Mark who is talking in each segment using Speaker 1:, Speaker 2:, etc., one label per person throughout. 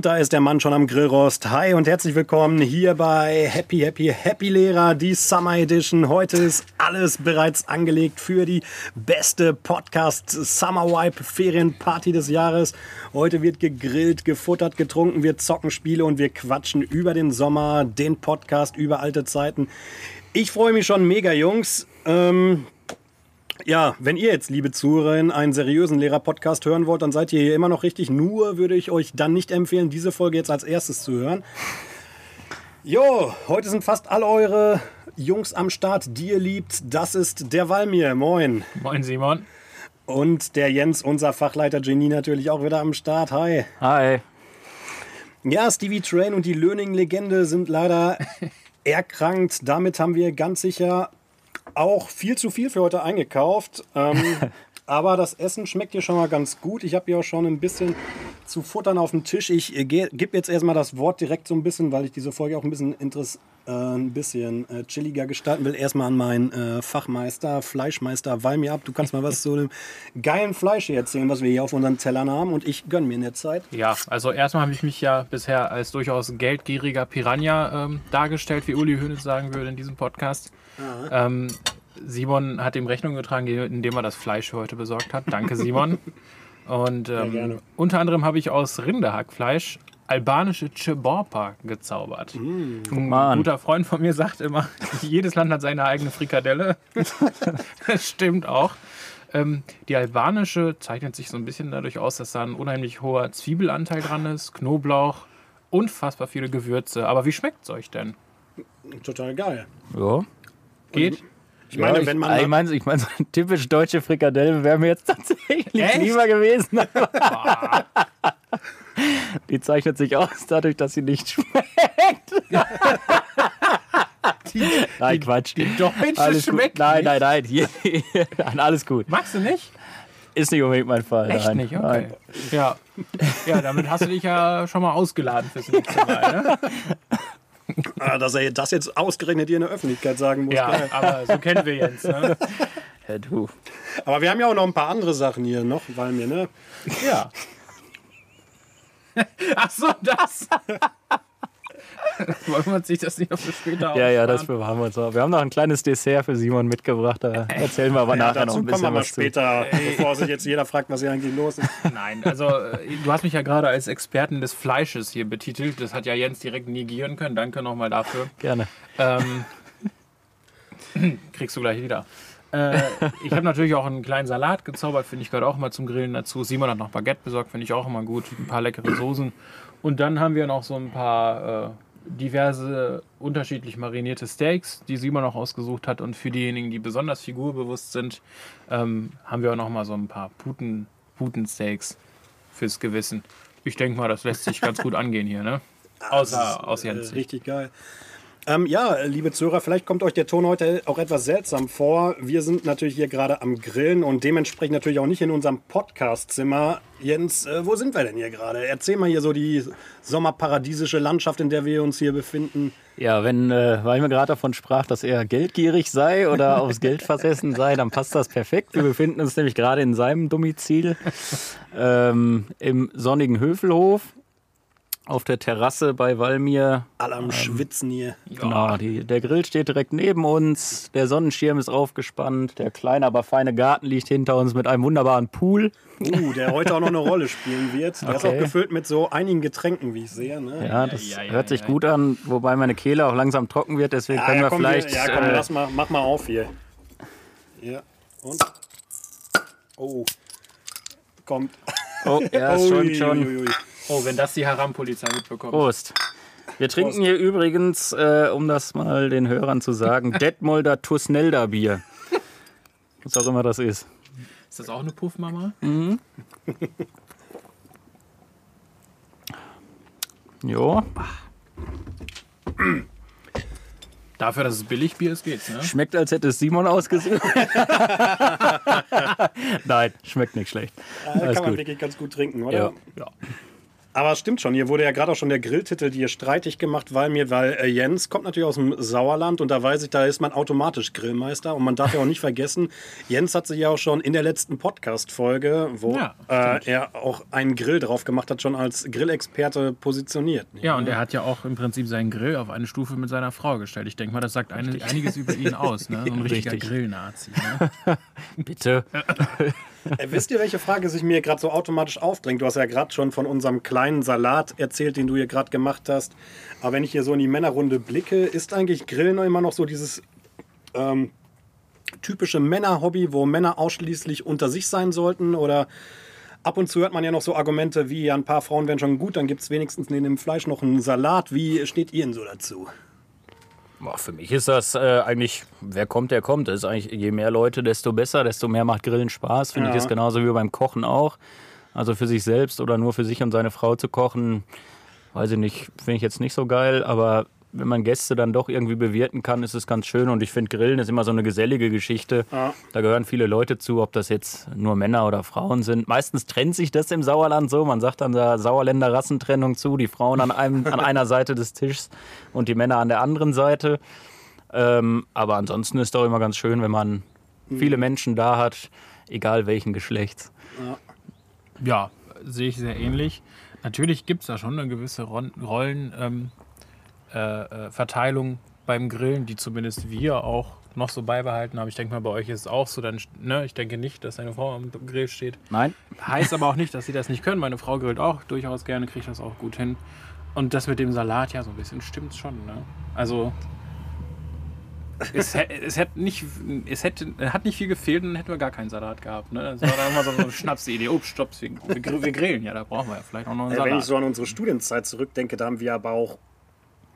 Speaker 1: Und da ist der Mann schon am Grillrost. Hi und herzlich willkommen hier bei Happy Happy Happy Lehrer, die Summer Edition. Heute ist alles bereits angelegt für die beste Podcast Summer Wipe Ferienparty des Jahres. Heute wird gegrillt, gefuttert, getrunken, wir zocken Spiele und wir quatschen über den Sommer, den Podcast über alte Zeiten. Ich freue mich schon mega, Jungs. Ähm, ja, wenn ihr jetzt, liebe Zuhörer, einen seriösen Lehrer-Podcast hören wollt, dann seid ihr hier immer noch richtig. Nur würde ich euch dann nicht empfehlen, diese Folge jetzt als erstes zu hören. Jo, heute sind fast alle eure Jungs am Start, die ihr liebt. Das ist der Walmir. Moin.
Speaker 2: Moin, Simon.
Speaker 1: Und der Jens, unser Fachleiter Genie, natürlich auch wieder am Start. Hi.
Speaker 3: Hi.
Speaker 1: Ja, Stevie Train und die Learning-Legende sind leider erkrankt. Damit haben wir ganz sicher auch viel zu viel für heute eingekauft. Ähm, aber das Essen schmeckt hier schon mal ganz gut. Ich habe hier auch schon ein bisschen zu futtern auf dem Tisch. Ich äh, gebe jetzt erstmal das Wort direkt so ein bisschen, weil ich diese Folge auch ein bisschen, Interess äh, ein bisschen äh, chilliger gestalten will. Erstmal an meinen äh, Fachmeister, Fleischmeister Walmir ab. Du kannst mal was zu dem geilen Fleisch hier erzählen, was wir hier auf unseren Tellern haben. Und ich gönne mir in der Zeit.
Speaker 2: Ja, also erstmal habe ich mich ja bisher als durchaus geldgieriger Piranha ähm, dargestellt, wie Uli Hoeneß sagen würde in diesem Podcast. Ähm, Simon hat ihm Rechnung getragen, indem er das Fleisch für heute besorgt hat. Danke, Simon. Und ähm, unter anderem habe ich aus Rinderhackfleisch albanische Ceborpa gezaubert. Mm, Ein guter Freund von mir sagt immer, jedes Land hat seine eigene Frikadelle. das stimmt auch. Ähm, die albanische zeichnet sich so ein bisschen dadurch aus, dass da ein unheimlich hoher Zwiebelanteil dran ist, Knoblauch, unfassbar viele Gewürze. Aber wie schmeckt es euch denn?
Speaker 1: Total geil.
Speaker 3: Ja.
Speaker 2: Geht?
Speaker 1: Ich meine,
Speaker 3: ja,
Speaker 1: wenn man.
Speaker 3: Ich meine, ich mein, so eine typisch deutsche Frikadelle wäre mir jetzt tatsächlich
Speaker 2: Echt?
Speaker 3: lieber gewesen. Die zeichnet sich aus dadurch, dass sie nicht schmeckt.
Speaker 2: Die,
Speaker 3: Nein, Quatsch.
Speaker 2: die deutsche
Speaker 3: Alles gut.
Speaker 2: schmeckt
Speaker 3: Nein,
Speaker 2: nicht.
Speaker 3: nein, nein. Hier, nein. Alles gut.
Speaker 2: Magst du nicht?
Speaker 3: Ist nicht unbedingt mein Fall.
Speaker 2: Echt
Speaker 3: nein.
Speaker 2: nicht? Okay.
Speaker 3: Nein.
Speaker 2: Ja. ja, damit hast du dich ja schon mal ausgeladen fürs nächste Mal. Ne?
Speaker 1: Ah, dass er das jetzt ausgerechnet hier in der Öffentlichkeit sagen muss.
Speaker 2: Ja,
Speaker 1: geil.
Speaker 2: aber so kennen wir Jens. Ne?
Speaker 3: Ja, du.
Speaker 1: Aber wir haben ja auch noch ein paar andere Sachen hier noch, weil mir, ne?
Speaker 2: Ja. Ach so, das. Wollen wir uns sich das nicht noch für später
Speaker 3: Ja, ja, das bewahren wir uns auch. Wir haben noch ein kleines Dessert für Simon mitgebracht. Da erzählen wir aber
Speaker 1: Ja,
Speaker 3: nachher noch ein
Speaker 1: kommen wir
Speaker 3: bisschen
Speaker 1: mal
Speaker 3: was zu.
Speaker 1: später, bevor sich jetzt jeder fragt, was hier eigentlich los ist.
Speaker 2: Nein, also äh, du hast mich ja gerade als Experten des Fleisches hier betitelt. Das hat ja Jens direkt negieren können. Danke nochmal dafür.
Speaker 3: Gerne.
Speaker 2: Ähm, kriegst du gleich wieder. Äh, ich habe natürlich auch einen kleinen Salat gezaubert, finde ich gehört auch immer zum Grillen dazu. Simon hat noch Baguette besorgt, finde ich auch immer gut. Ein paar leckere Soßen. Und dann haben wir noch so ein paar äh, diverse unterschiedlich marinierte Steaks, die Simon auch ausgesucht hat. Und für diejenigen, die besonders figurbewusst sind, ähm, haben wir auch noch mal so ein paar Puten, Putensteaks fürs Gewissen. Ich denke mal, das lässt sich ganz gut angehen hier, ne? Außer aus
Speaker 1: Äh,
Speaker 2: Jens.
Speaker 1: richtig geil. Ähm, ja, liebe Zuhörer, vielleicht kommt euch der Ton heute auch etwas seltsam vor. Wir sind natürlich hier gerade am Grillen und dementsprechend natürlich auch nicht in unserem Podcast-Zimmer. Jens, äh, wo sind wir denn hier gerade? Erzähl mal hier so die sommerparadiesische Landschaft, in der wir uns hier befinden.
Speaker 3: Ja, wenn, äh, weil mir gerade davon sprach, dass er geldgierig sei oder aufs Geld versessen sei, dann passt das perfekt. Wir befinden uns nämlich gerade in seinem Domizil ähm, im sonnigen Höfelhof auf der Terrasse bei Walmir.
Speaker 1: Alle am Schwitzen hier.
Speaker 3: Genau, die, der Grill steht direkt neben uns, der Sonnenschirm ist aufgespannt, der kleine, aber feine Garten liegt hinter uns mit einem wunderbaren Pool.
Speaker 1: Uh, der heute auch noch eine Rolle spielen wird. Der ist
Speaker 3: Okay.
Speaker 1: auch gefüllt mit so einigen Getränken, wie ich sehe. Ne?
Speaker 3: Ja, das
Speaker 2: ja, ja,
Speaker 3: hört sich
Speaker 2: ja.
Speaker 3: gut an, wobei meine Kehle auch langsam trocken wird, deswegen können wir
Speaker 1: komm,
Speaker 3: vielleicht.
Speaker 1: Ja, komm,
Speaker 3: äh,
Speaker 1: lass mal, mach mal auf hier. Ja, und? Oh. Kommt.
Speaker 3: oh, ja, ist schon,
Speaker 1: Ui,
Speaker 3: schon.
Speaker 2: Oh, wenn das die Haram-Polizei mitbekommt.
Speaker 3: Prost. Wir trinken hier übrigens, äh, um das mal den Hörern zu sagen, Detmolder Tusnelda Bier. Was auch immer das ist.
Speaker 2: Ist das auch eine Puffmama?
Speaker 3: Jo,
Speaker 2: Dafür, dass es Billigbier ist, geht's, ne?
Speaker 3: schmeckt, als hätte es Simon ausgesucht. Nein, schmeckt nicht schlecht.
Speaker 1: Äh, kann man
Speaker 3: gut.
Speaker 1: wirklich ganz gut trinken, oder?
Speaker 3: Ja.
Speaker 2: Ja.
Speaker 1: Aber stimmt schon, hier wurde ja gerade auch schon der Grilltitel dir streitig gemacht, weil mir, weil äh, Jens kommt natürlich aus dem Sauerland und da weiß ich, da ist man automatisch Grillmeister. Und man darf ja auch nicht vergessen, Jens hat sich ja auch schon in der letzten Podcast-Folge, wo
Speaker 2: Ja,
Speaker 1: äh, er auch einen Grill drauf gemacht hat, schon als Grillexperte positioniert.
Speaker 2: Ja, und er hat ja auch im Prinzip seinen Grill auf eine Stufe mit seiner Frau gestellt. Ich denke mal, das sagt einiges über ihn aus. Ne? So ein richtiger
Speaker 3: Richtig.
Speaker 2: Grillnazi. Ne?
Speaker 3: Bitte.
Speaker 1: Äh, wisst ihr, welche Frage sich mir gerade so automatisch aufdrängt? Du hast ja gerade schon von unserem kleinen Salat erzählt, den du hier gerade gemacht hast. Aber wenn ich hier so in die Männerrunde blicke, ist eigentlich Grillen immer noch so dieses ähm, typische Männerhobby, wo Männer ausschließlich unter sich sein sollten? Oder ab und zu hört man ja noch so Argumente wie, ja, ein paar Frauen wären schon gut, dann gibt es wenigstens neben dem Fleisch noch einen Salat. Wie steht ihr denn so dazu?
Speaker 3: Für mich ist das äh, eigentlich, wer kommt, der kommt. Das ist eigentlich, je mehr Leute, desto besser, desto mehr macht Grillen Spaß. Finde
Speaker 1: Ja.
Speaker 3: ich ist genauso wie beim Kochen auch. Also für sich selbst oder nur für sich und seine Frau zu kochen, weiß ich nicht, finde ich jetzt nicht so geil. Aber wenn man Gäste dann doch irgendwie bewirten kann, ist es ganz schön. Und ich finde, Grillen ist immer so eine gesellige Geschichte.
Speaker 1: Ja.
Speaker 3: Da gehören viele Leute zu, ob das jetzt nur Männer oder Frauen sind. Meistens trennt sich das im Sauerland so. Man sagt dann da Sauerländer Rassentrennung zu, die Frauen an, einem, an einer Seite des Tischs und die Männer an der anderen Seite. Ähm, aber ansonsten ist doch immer ganz schön, wenn man viele Menschen da hat, egal welchen Geschlechts.
Speaker 2: Ja, sehe ich sehr ähnlich. Natürlich gibt es da schon eine gewisse Rollen, ähm, äh, äh, Verteilung beim Grillen, die zumindest wir auch noch so beibehalten haben. Ich denke mal, bei euch ist es auch so. Dann, ne, ich denke nicht, dass eine Frau am Grill steht.
Speaker 3: Nein?
Speaker 2: Heißt aber auch nicht, dass sie das nicht können. Meine Frau grillt auch durchaus gerne, kriegt das auch gut hin. Und das mit dem Salat, ja, so ein bisschen stimmt schon. Ne? Also, es, es, hätte nicht, es hätte, hat nicht viel gefehlt und dann hätten wir gar keinen Salat gehabt. Ne? Das war dann immer so eine Schnapsidee. Oh, stopp, wir, wir grill- wir grillen. Ja, da brauchen wir ja vielleicht auch noch einen
Speaker 1: Äh, wenn ich
Speaker 2: Salat.
Speaker 1: so an unsere Studienzeit zurückdenke, da haben wir aber auch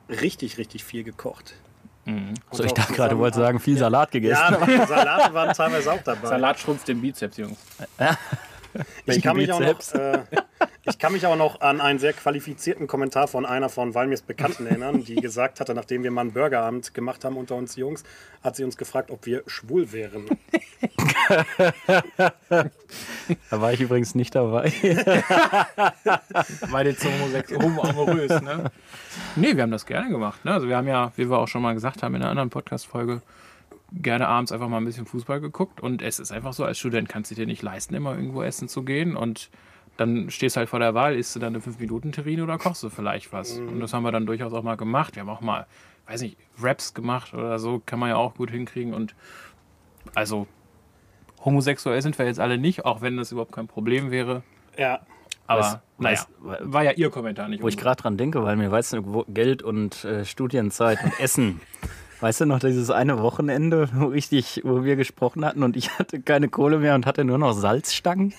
Speaker 1: richtig, richtig viel gekocht.
Speaker 3: So, ich dachte gerade, du wolltest sagen, viel Salat gegessen.
Speaker 1: Ja, Salate waren teilweise auch dabei.
Speaker 2: Salat schrumpft den Bizeps, Jungs.
Speaker 1: Ich kann, mich auch noch,
Speaker 3: Bizeps.
Speaker 1: äh, ich kann mich auch noch an einen sehr qualifizierten Kommentar von einer von Walmirs Bekannten erinnern, die gesagt hatte, nachdem wir mal einen Burgerabend gemacht haben unter uns Jungs, hat sie uns gefragt, ob wir schwul wären.
Speaker 3: Da war ich übrigens nicht dabei.
Speaker 2: Weil jetzt homosex homoamorös, ne? Nee, wir haben das gerne gemacht. Ne? Also wir haben ja, wie wir auch schon mal gesagt haben in einer anderen Podcast-Folge, gerne abends einfach mal ein bisschen Fußball geguckt. Und es ist einfach so, als Student kannst du dir nicht leisten, immer irgendwo essen zu gehen. Und dann stehst du halt vor der Wahl, isst du dann eine 5-Minuten-Terrine oder kochst du vielleicht was? Und das haben wir dann durchaus auch mal gemacht. Wir haben auch mal, weiß nicht, Raps gemacht oder so, kann man ja auch gut hinkriegen. Und also homosexuell sind wir jetzt alle nicht, auch wenn das überhaupt kein Problem wäre.
Speaker 1: Ja.
Speaker 2: Aber
Speaker 3: Weiß-
Speaker 2: naja,
Speaker 3: weiß-
Speaker 2: war ja ihr Kommentar nicht.
Speaker 3: Wo ich gerade dran denke, weil mir weißt du, wo Geld und äh, Studienzeit und Essen. Weißt du noch, dieses eine Wochenende, wo, ich dich, wo wir gesprochen hatten und ich hatte keine Kohle mehr und hatte nur noch Salzstangen?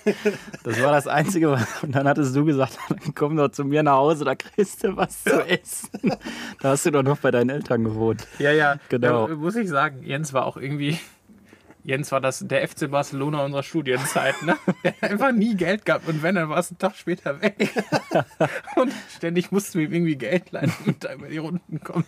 Speaker 3: Das war das Einzige. was- Und dann hattest du gesagt, dann komm doch zu mir nach Hause, da kriegst du was zu essen. Da hast du doch noch bei deinen Eltern gewohnt.
Speaker 2: Ja, ja,
Speaker 3: Genau.
Speaker 2: Da muss ich sagen, Jens war auch irgendwie. Jens war das der FC Barcelona unserer Studienzeit, ne? Er hat einfach nie Geld gehabt und wenn, dann war es einen Tag später weg. Und ständig mussten wir ihm irgendwie Geld leihen, damit er über die Runden kommt.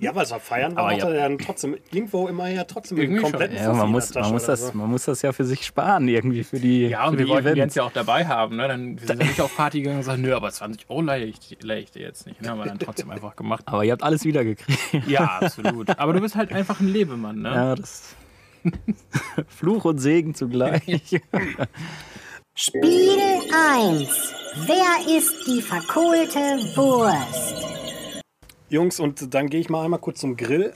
Speaker 1: Ja, weil es war feiern war,
Speaker 3: Aber
Speaker 1: hatte er dann trotzdem irgendwo immer ja trotzdem
Speaker 2: Irgendwie schon.
Speaker 1: kompletten
Speaker 3: Ja, man muss, man, muss das,
Speaker 1: so.
Speaker 3: man muss das ja für sich sparen, irgendwie für die,
Speaker 2: Ja, und wir wollten
Speaker 3: Events.
Speaker 2: Jens ja auch dabei haben, ne? Dann wir sind dann nicht auf Party gegangen und gesagt, nö, aber 20 Euro leihe ich, leihe ich dir jetzt nicht. Ne? Haben wir dann trotzdem einfach gemacht.
Speaker 3: Aber ihr habt alles wiedergekriegt.
Speaker 2: Ja, absolut. Aber du bist halt einfach ein Lebemann, ne?
Speaker 3: Ja, das. Fluch und Segen zugleich.
Speaker 4: Spiel 1. Wer ist die verkohlte Wurst?
Speaker 1: Jungs, und dann gehe ich mal einmal kurz zum Grill.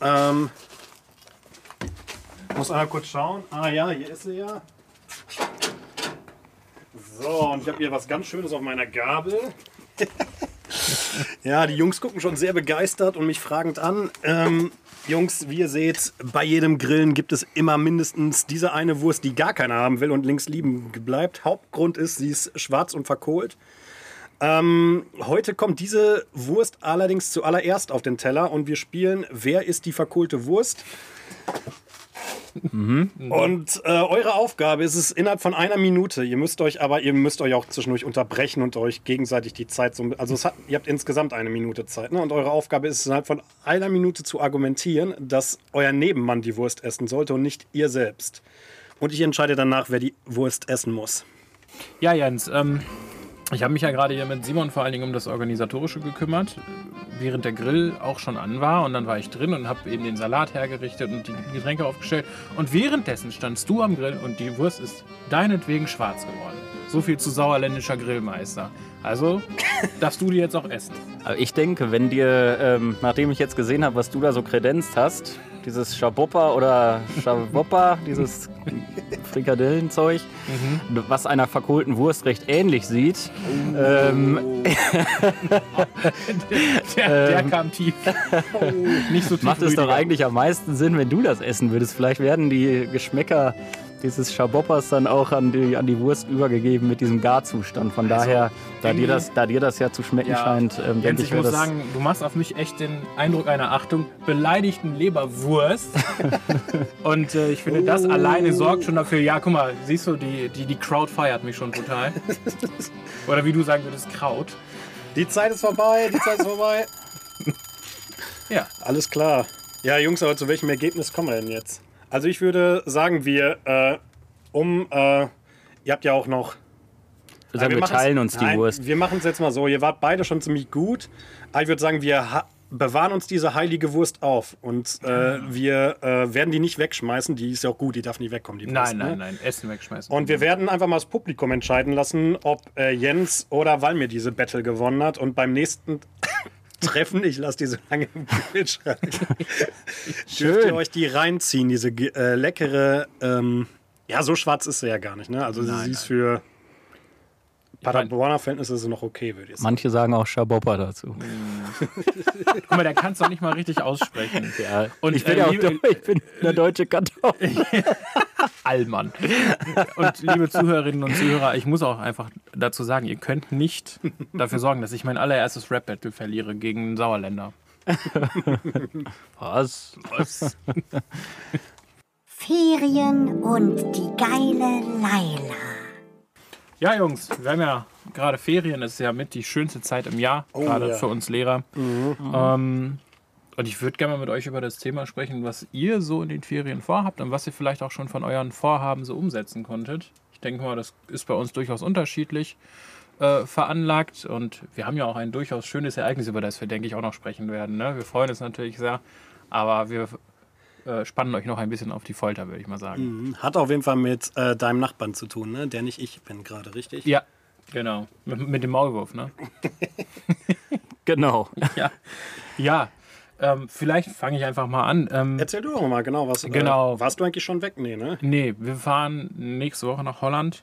Speaker 1: Ähm, muss einmal kurz schauen. Ah ja, hier ist sie ja. So, und ich habe hier was ganz Schönes auf meiner Gabel. ja, die Jungs gucken schon sehr begeistert und mich fragend an. Ähm, Jungs, wie ihr seht, bei jedem Grillen gibt es immer mindestens diese eine Wurst, die gar keiner haben will und links liegen bleibt. Hauptgrund ist, sie ist schwarz und verkohlt. Ähm, heute kommt diese Wurst allerdings zuallererst auf den Teller und wir spielen Wer ist die verkohlte Wurst? Und äh, eure Aufgabe ist es innerhalb von einer Minute. Ihr müsst euch aber, ihr müsst euch auch zwischendurch unterbrechen und euch gegenseitig die Zeit so. Also hat, ihr habt insgesamt eine Minute Zeit. Ne? Und eure Aufgabe ist es innerhalb von einer Minute zu argumentieren, dass euer Nebenmann die Wurst essen sollte und nicht ihr selbst. Und ich entscheide danach, wer die Wurst essen muss.
Speaker 2: Ja, Jens, ähm, Ich habe mich ja gerade hier mit Simon vor allen Dingen um das Organisatorische gekümmert, während der Grill auch schon an war. Und dann war ich drin und habe eben den Salat hergerichtet und die Getränke aufgestellt. Und währenddessen standst du am Grill und die Wurst ist deinetwegen schwarz geworden. So viel zu sauerländischer Grillmeister. Also darfst du die jetzt auch essen.
Speaker 3: Aber ich denke, wenn dir, ähm, nachdem ich jetzt gesehen habe, was du da so kredenzt hast, dieses Schaboppa oder Schaboppa, dieses Frikadellenzeug, was einer verkohlten Wurst recht ähnlich sieht, ähm,
Speaker 2: Der, der kam tief. Nicht so tief.
Speaker 3: macht es doch eigentlich am meisten Sinn, wenn du das essen würdest. Vielleicht werden die Geschmäcker dieses Schaboppas dann auch an die, an die Wurst übergegeben mit diesem Garzustand. Von daher, da dir, das, da dir das ja zu schmecken
Speaker 2: Ja,
Speaker 3: scheint, ähm,
Speaker 2: Jens,
Speaker 3: denke
Speaker 2: ich
Speaker 3: ich,
Speaker 2: muss
Speaker 3: das
Speaker 2: sagen, du machst auf mich echt den Eindruck einer Achtung, beleidigten Leberwurst. Und äh, ich finde, das alleine sorgt schon dafür, ja, guck mal, siehst du, die, die, die Crowd feiert mich schon total. Oder wie du sagen würdest, Kraut.
Speaker 1: Die Zeit ist vorbei, die Zeit ist vorbei.
Speaker 2: Ja,
Speaker 1: Alles klar. Ja, Jungs, aber zu welchem Ergebnis kommen wir denn jetzt? Also ich würde sagen, wir äh, um, äh, ihr habt ja auch noch...
Speaker 3: sagen, wir,
Speaker 1: machen's-
Speaker 3: teilen uns die
Speaker 1: Nein,
Speaker 3: Wurst.
Speaker 1: Wir machen es jetzt mal so, ihr wart beide schon ziemlich gut. Aber ich würde sagen, wir bewahren uns diese heilige Wurst auf. Und äh, wir äh, werden die nicht wegschmeißen. Die ist ja auch gut, die darf nicht wegkommen, die Wurst.
Speaker 2: nein,
Speaker 1: ne?
Speaker 2: nein, nein, Essen wegschmeißen.
Speaker 1: Und wir werden einfach mal das Publikum entscheiden lassen, ob äh, Jens oder Walmir diese Battle gewonnen hat. Und beim nächsten Treffen, ich lasse die so lange im Kühlschrank, dürft ihr euch die reinziehen, diese äh, leckere, ähm, ja, so schwarz ist sie ja gar nicht, ne? Also sie ist für Paderborner Verhältnisse ist sie noch okay, würde ich sagen.
Speaker 3: Manche sagen auch Schaboppa dazu.
Speaker 2: Guck mal, der kann es doch nicht mal richtig aussprechen.
Speaker 3: Ja,
Speaker 2: Und,
Speaker 3: ich bin
Speaker 2: äh,
Speaker 3: ja auch
Speaker 2: liebe-
Speaker 3: ich bin eine deutsche Kartoffel.
Speaker 2: Allmann. Und liebe Zuhörerinnen und Zuhörer, ich muss auch einfach dazu sagen, ihr könnt nicht dafür sorgen, dass ich mein allererstes Rap-Battle verliere gegen einen Sauerländer.
Speaker 3: Was?
Speaker 2: Was?
Speaker 4: Ferien und die geile Laila.
Speaker 2: Ja, Jungs, wir haben ja gerade Ferien, das ist ja mit die schönste Zeit im Jahr, gerade
Speaker 1: ja.
Speaker 2: für uns Lehrer. Ähm, und ich würde gerne mal mit euch über das Thema sprechen, was ihr so in den Ferien vorhabt und was ihr vielleicht auch schon von euren Vorhaben so umsetzen konntet. Ich denke mal, das ist bei uns durchaus unterschiedlich äh, veranlagt und wir haben ja auch ein durchaus schönes Ereignis, über das wir, denke ich, auch noch sprechen werden. Ne? Wir freuen uns natürlich sehr, aber wir äh, spannen euch noch ein bisschen auf die Folter, würde ich mal sagen.
Speaker 1: Hat auf jeden Fall mit äh, deinem Nachbarn zu tun, ne? Der nicht ich bin gerade, richtig?
Speaker 2: Ja, genau. Mit, mit dem Maulwurf, ne?
Speaker 3: Genau.
Speaker 2: Ja, ja. Ähm, vielleicht fange ich einfach mal an. Ähm,
Speaker 1: Erzähl du doch mal genau, was.
Speaker 2: Genau.
Speaker 1: Äh, warst du eigentlich schon weg? Nee, ne?
Speaker 2: nee, wir fahren nächste Woche nach Holland.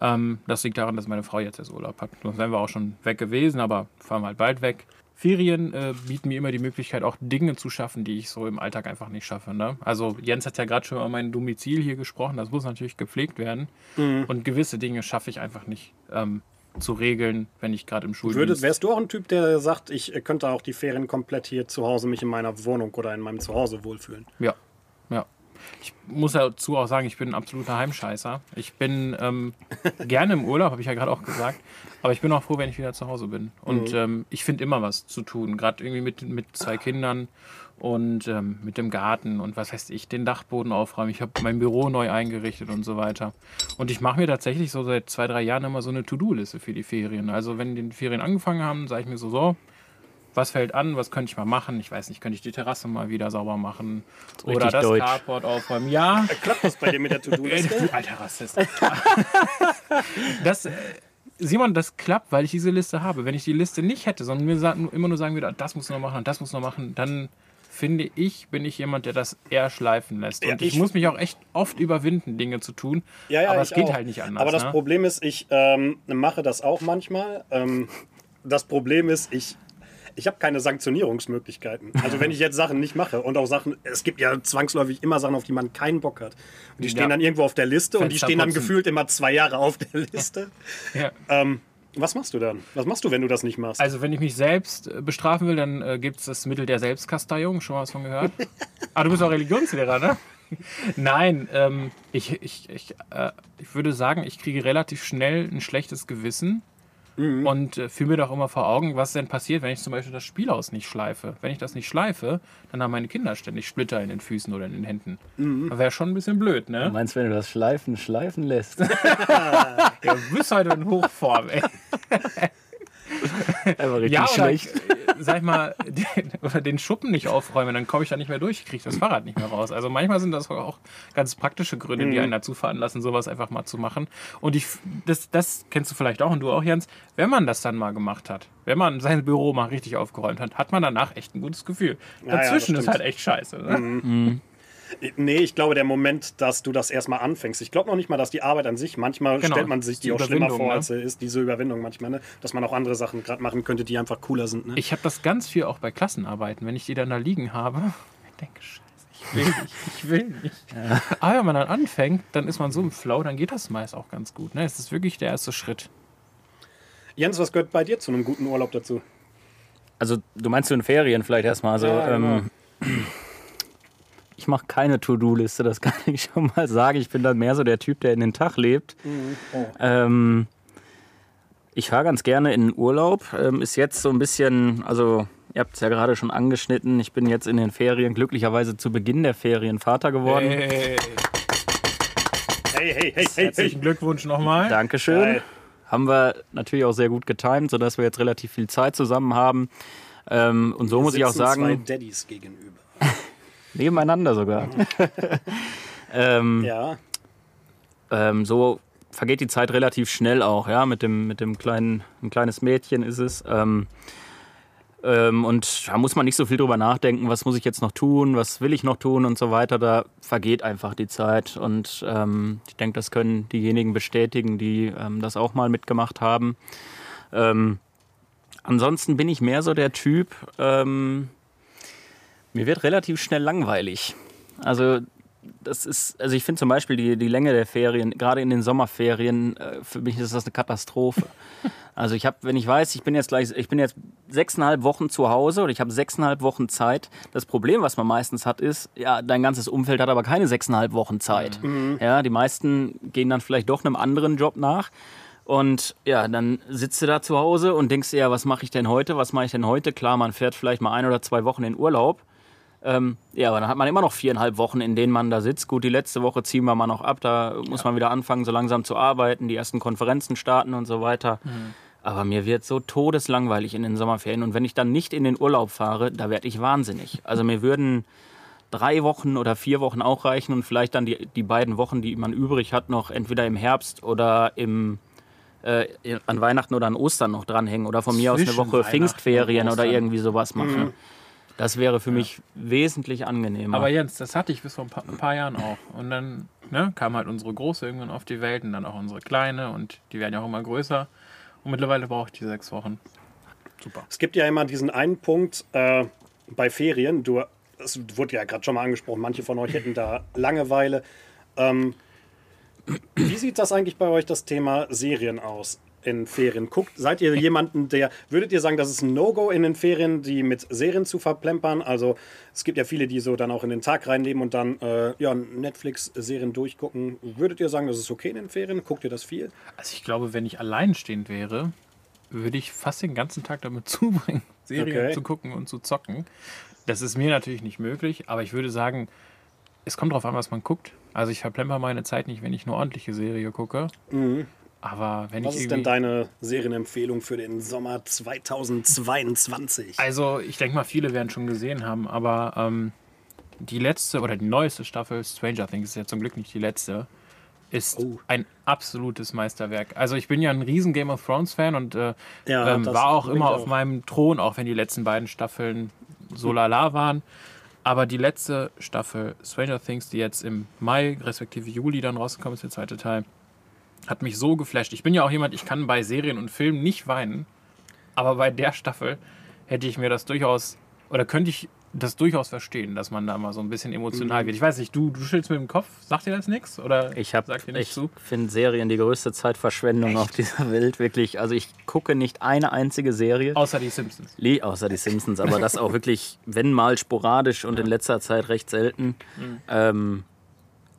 Speaker 2: Ähm, das liegt daran, dass meine Frau jetzt erst Urlaub hat. Sonst wären wir auch schon weg gewesen, aber fahren wir halt bald weg. Ferien äh, bieten mir immer die Möglichkeit, auch Dinge zu schaffen, die ich so im Alltag einfach nicht schaffe. Ne? Also Jens hat ja gerade schon über mein Domizil hier gesprochen. Das muss natürlich gepflegt werden. Und gewisse Dinge schaffe ich einfach nicht ähm, zu regeln, wenn ich gerade im Schuldienst
Speaker 1: Würdest, wärst du auch ein Typ, der sagt, ich äh, könnte auch die Ferien komplett hier zu Hause mich in meiner Wohnung oder in meinem Zuhause wohlfühlen?
Speaker 2: Ja. Ich muss dazu auch sagen, ich bin ein absoluter Heimscheißer. Ich bin ähm, gerne im Urlaub, habe ich ja gerade auch gesagt. Aber ich bin auch froh, wenn ich wieder zu Hause bin. Und ähm, ich finde immer was zu tun. Gerade irgendwie mit, mit zwei Kindern und ähm, mit dem Garten und was heißt ich, den Dachboden aufräumen. Ich habe mein Büro neu eingerichtet und so weiter. Und ich mache mir tatsächlich so seit zwei, drei Jahren immer so eine To-Do-Liste für die Ferien. Also wenn die Ferien angefangen haben, sage ich mir so, so, was fällt an, was könnte ich mal machen? Ich weiß nicht, könnte ich die Terrasse mal wieder sauber machen? Oder
Speaker 3: richtig
Speaker 2: das
Speaker 3: deutsch.
Speaker 2: Carport aufräumen? Ja.
Speaker 1: Klappt das bei dir mit der
Speaker 2: Äh,
Speaker 1: To-Do-Liste?
Speaker 2: du alter Rassist. das, äh, Simon, das klappt, weil ich diese Liste habe. Wenn ich die Liste nicht hätte, sondern mir immer nur sagen würde, ah, das muss noch machen und das muss noch machen, dann finde ich, bin ich jemand, der das eher schleifen lässt.
Speaker 1: Ja,
Speaker 2: Und ich,
Speaker 1: ich-
Speaker 2: muss mich auch echt oft überwinden, Dinge zu tun.
Speaker 1: Ja, ja,
Speaker 2: aber es geht
Speaker 1: auch.
Speaker 2: halt nicht anders.
Speaker 1: Aber das
Speaker 2: ne?
Speaker 1: Problem ist, ich ähm, mache das auch manchmal. Ähm, das Problem ist, ich, ich habe keine Sanktionierungsmöglichkeiten. Also wenn ich jetzt Sachen nicht mache und auch Sachen, es gibt ja zwangsläufig immer Sachen, auf die man keinen Bock hat. Und die stehen
Speaker 2: Ja.
Speaker 1: dann irgendwo auf der Liste und die stehen dann
Speaker 2: Fensterputzen.
Speaker 1: gefühlt immer zwei Jahre auf der Liste.
Speaker 2: Ja.
Speaker 1: ähm, was machst du dann? Was machst du, wenn du das nicht machst?
Speaker 2: Also wenn ich mich selbst äh, bestrafen will, dann äh, gibt es das Mittel der Selbstkasteiung. Schon mal was von gehört? ah, du bist auch Religionslehrer, ne? Nein, ähm, ich, ich, ich, äh, ich würde sagen, ich kriege relativ schnell ein schlechtes Gewissen, und äh, führe mir doch immer vor Augen, was denn passiert, wenn ich zum Beispiel das Spielhaus nicht schleife. Wenn ich das nicht schleife, dann haben meine Kinder ständig Splitter in den Füßen oder in den Händen. Wäre schon ein bisschen blöd,
Speaker 3: Du
Speaker 2: ne?
Speaker 3: meinst, wenn du das Schleifen schleifen lässt?
Speaker 2: Ja, du bist heute in Hochform, ey.
Speaker 3: Einfach richtig
Speaker 2: Ja, oder,
Speaker 3: schlecht.
Speaker 2: äh, sag ich mal, den, oder den Schuppen nicht aufräumen, dann komme ich da nicht mehr durch, ich kriege das Fahrrad nicht mehr raus. Also manchmal sind das auch ganz praktische Gründe, die einen dazu veranlassen, sowas einfach mal zu machen. Und ich, das, das kennst du vielleicht auch und du auch, Jens, wenn man das dann mal gemacht hat, wenn man sein Büro mal richtig aufgeräumt hat, hat man danach echt ein gutes Gefühl.
Speaker 1: Ja, ja,
Speaker 2: Dazwischen ist halt echt scheiße. Ne?
Speaker 1: Nee, ich glaube, der Moment, dass du das erstmal anfängst. Ich glaube noch nicht mal, dass die Arbeit an sich, manchmal
Speaker 2: Genau,
Speaker 1: stellt man sich die
Speaker 2: die
Speaker 1: auch schlimmer vor,
Speaker 2: ne?
Speaker 1: als sie ist, diese Überwindung manchmal, ne? dass man auch andere Sachen gerade machen könnte, die einfach cooler sind. Ne?
Speaker 2: Ich habe das ganz viel auch bei Klassenarbeiten, wenn ich die dann da liegen habe. Ich denke, scheiße, ich will nicht, ich will nicht. Aber wenn man dann anfängt, dann ist man so im Flow, dann geht das meist auch ganz gut. Ne? Es ist wirklich der erste Schritt.
Speaker 1: Jens, was gehört bei dir zu einem guten Urlaub dazu?
Speaker 3: Also, du meinst zu den Ferien vielleicht erstmal. Also,
Speaker 1: Ja, genau.
Speaker 3: ähm, ich mache keine To-Do-Liste, das kann ich schon mal sagen. Ich bin dann mehr so der Typ, der in den Tag lebt.
Speaker 1: Oh.
Speaker 3: Ähm, ich fahre ganz gerne in den Urlaub. Ähm, ist jetzt so ein bisschen, also ihr habt es ja gerade schon angeschnitten. Ich bin jetzt in den Ferien glücklicherweise zu Beginn der Ferien Vater geworden.
Speaker 2: Hey,
Speaker 1: Hey, hey, hey, hey, hey.
Speaker 2: herzlichen Glückwunsch nochmal.
Speaker 3: Dankeschön.
Speaker 1: Geil.
Speaker 3: Haben wir natürlich auch sehr gut getimt, sodass wir jetzt relativ viel Zeit zusammen haben. Ähm, und so muss ich auch
Speaker 1: Sitzen zwei
Speaker 3: sagen,
Speaker 1: Daddys gegenüber.
Speaker 3: Nebeneinander sogar. ähm,
Speaker 1: Ja,
Speaker 3: ähm, so vergeht die Zeit relativ schnell auch, ja, mit dem, mit dem kleinen, ein kleines Mädchen ist es. Ähm, ähm, und da muss man nicht so viel drüber nachdenken, was muss ich jetzt noch tun, was will ich noch tun und so weiter. Da vergeht einfach die Zeit. Und ähm, ich denke, das können diejenigen bestätigen, die ähm, das auch mal mitgemacht haben. Ähm, ansonsten bin ich mehr so der Typ, ähm, mir wird relativ schnell langweilig. Also das ist, also ich finde zum Beispiel die, die Länge der Ferien, gerade in den Sommerferien, äh, für mich ist das eine Katastrophe. Also ich habe, wenn ich weiß, ich bin jetzt gleich, ich bin jetzt sechseinhalb Wochen zu Hause oder ich habe sechseinhalb Wochen Zeit. Das Problem, was man meistens hat, ist, ja, dein ganzes Umfeld hat aber keine sechseinhalb Wochen Zeit. Ja, die meisten gehen dann vielleicht doch einem anderen Job nach. Und ja, dann sitzt du da zu Hause und denkst dir, ja, was mache ich denn heute? Was mache ich denn heute? Klar, man fährt vielleicht mal ein oder zwei Wochen in Urlaub. Ähm, ja, aber dann hat man immer noch viereinhalb Wochen, in denen man da sitzt. Gut, die letzte Woche ziehen wir mal noch ab. Da muss man wieder anfangen, so langsam zu arbeiten, die ersten Konferenzen starten und so weiter. Aber mir wird so todeslangweilig in den Sommerferien. Und wenn ich dann nicht in den Urlaub fahre, da werde ich wahnsinnig. Also mir würden drei Wochen oder vier Wochen auch reichen und vielleicht dann die, die beiden Wochen, die man übrig hat, noch entweder im Herbst oder im, äh, an Weihnachten oder an Ostern noch dranhängen. Oder von mir aus eine Woche Pfingstferien oder irgendwie sowas machen. Das wäre für mich wesentlich angenehmer.
Speaker 2: Aber Jens, das hatte ich bis vor ein paar, ein paar Jahren auch. Und dann ne, kam halt unsere Große irgendwann auf die Welt und dann auch unsere Kleine und die werden ja auch immer größer. Und mittlerweile brauche ich die sechs Wochen. Super.
Speaker 1: es gibt ja immer diesen einen Punkt äh, bei Ferien. Du, es wurde ja gerade schon mal angesprochen, manche von euch hätten da Langeweile. Ähm, wie sieht das eigentlich bei euch das Thema Serien aus? In Ferien. Guckt, seid ihr jemanden, der, würdet ihr sagen, das ist ein No-Go in den Ferien, die mit Serien zu verplempern? Also es gibt ja viele, die so dann auch in den Tag reinleben und dann äh, ja, Netflix-Serien durchgucken. Würdet ihr sagen, das ist okay in den Ferien? Guckt ihr das viel?
Speaker 2: Also ich glaube, wenn ich alleinstehend wäre, würde ich fast den ganzen Tag damit zubringen, Serien
Speaker 1: Okay.
Speaker 2: zu gucken und zu zocken. Das ist mir natürlich nicht möglich, aber ich würde sagen, es kommt darauf an, was man guckt. Also ich verplemper meine Zeit nicht, wenn ich eine ordentliche Serie gucke. Aber wenn.
Speaker 1: Was
Speaker 2: ich
Speaker 1: ist denn deine Serienempfehlung für den Sommer 2022?
Speaker 2: Also, ich denke mal, viele werden schon gesehen haben, aber ähm, die letzte oder die neueste Staffel Stranger Things ist ja zum Glück nicht die letzte, ist
Speaker 1: Oh.
Speaker 2: ein absolutes Meisterwerk. Also ich bin ja ein riesen Game of Thrones Fan und äh,
Speaker 1: Ja,
Speaker 2: ähm, war auch immer
Speaker 1: ich
Speaker 2: auf
Speaker 1: auch.
Speaker 2: meinem Thron, auch wenn die letzten beiden Staffeln so lala waren. Aber die letzte Staffel Stranger Things, die jetzt im Mai respektive Juli dann rausgekommen ist, der zweite Teil, hat mich so geflasht. Ich bin ja auch jemand, ich kann bei Serien und Filmen nicht weinen, aber bei der Staffel hätte ich mir das durchaus, oder könnte ich das durchaus verstehen, dass man da mal so ein bisschen emotional
Speaker 1: Mhm.
Speaker 2: wird. Ich weiß nicht, du, du schüttelst mit dem Kopf, sagt dir das nichts? Oder
Speaker 3: Ich habe,
Speaker 2: sagt dir nicht
Speaker 3: ich
Speaker 2: zu?
Speaker 3: finde Serien die größte Zeitverschwendung auf dieser Welt wirklich. Also ich gucke nicht eine einzige Serie,
Speaker 2: Außer die Simpsons.
Speaker 3: Lee, außer die Simpsons, aber das auch wirklich, wenn mal sporadisch und in letzter Zeit recht selten. Ähm,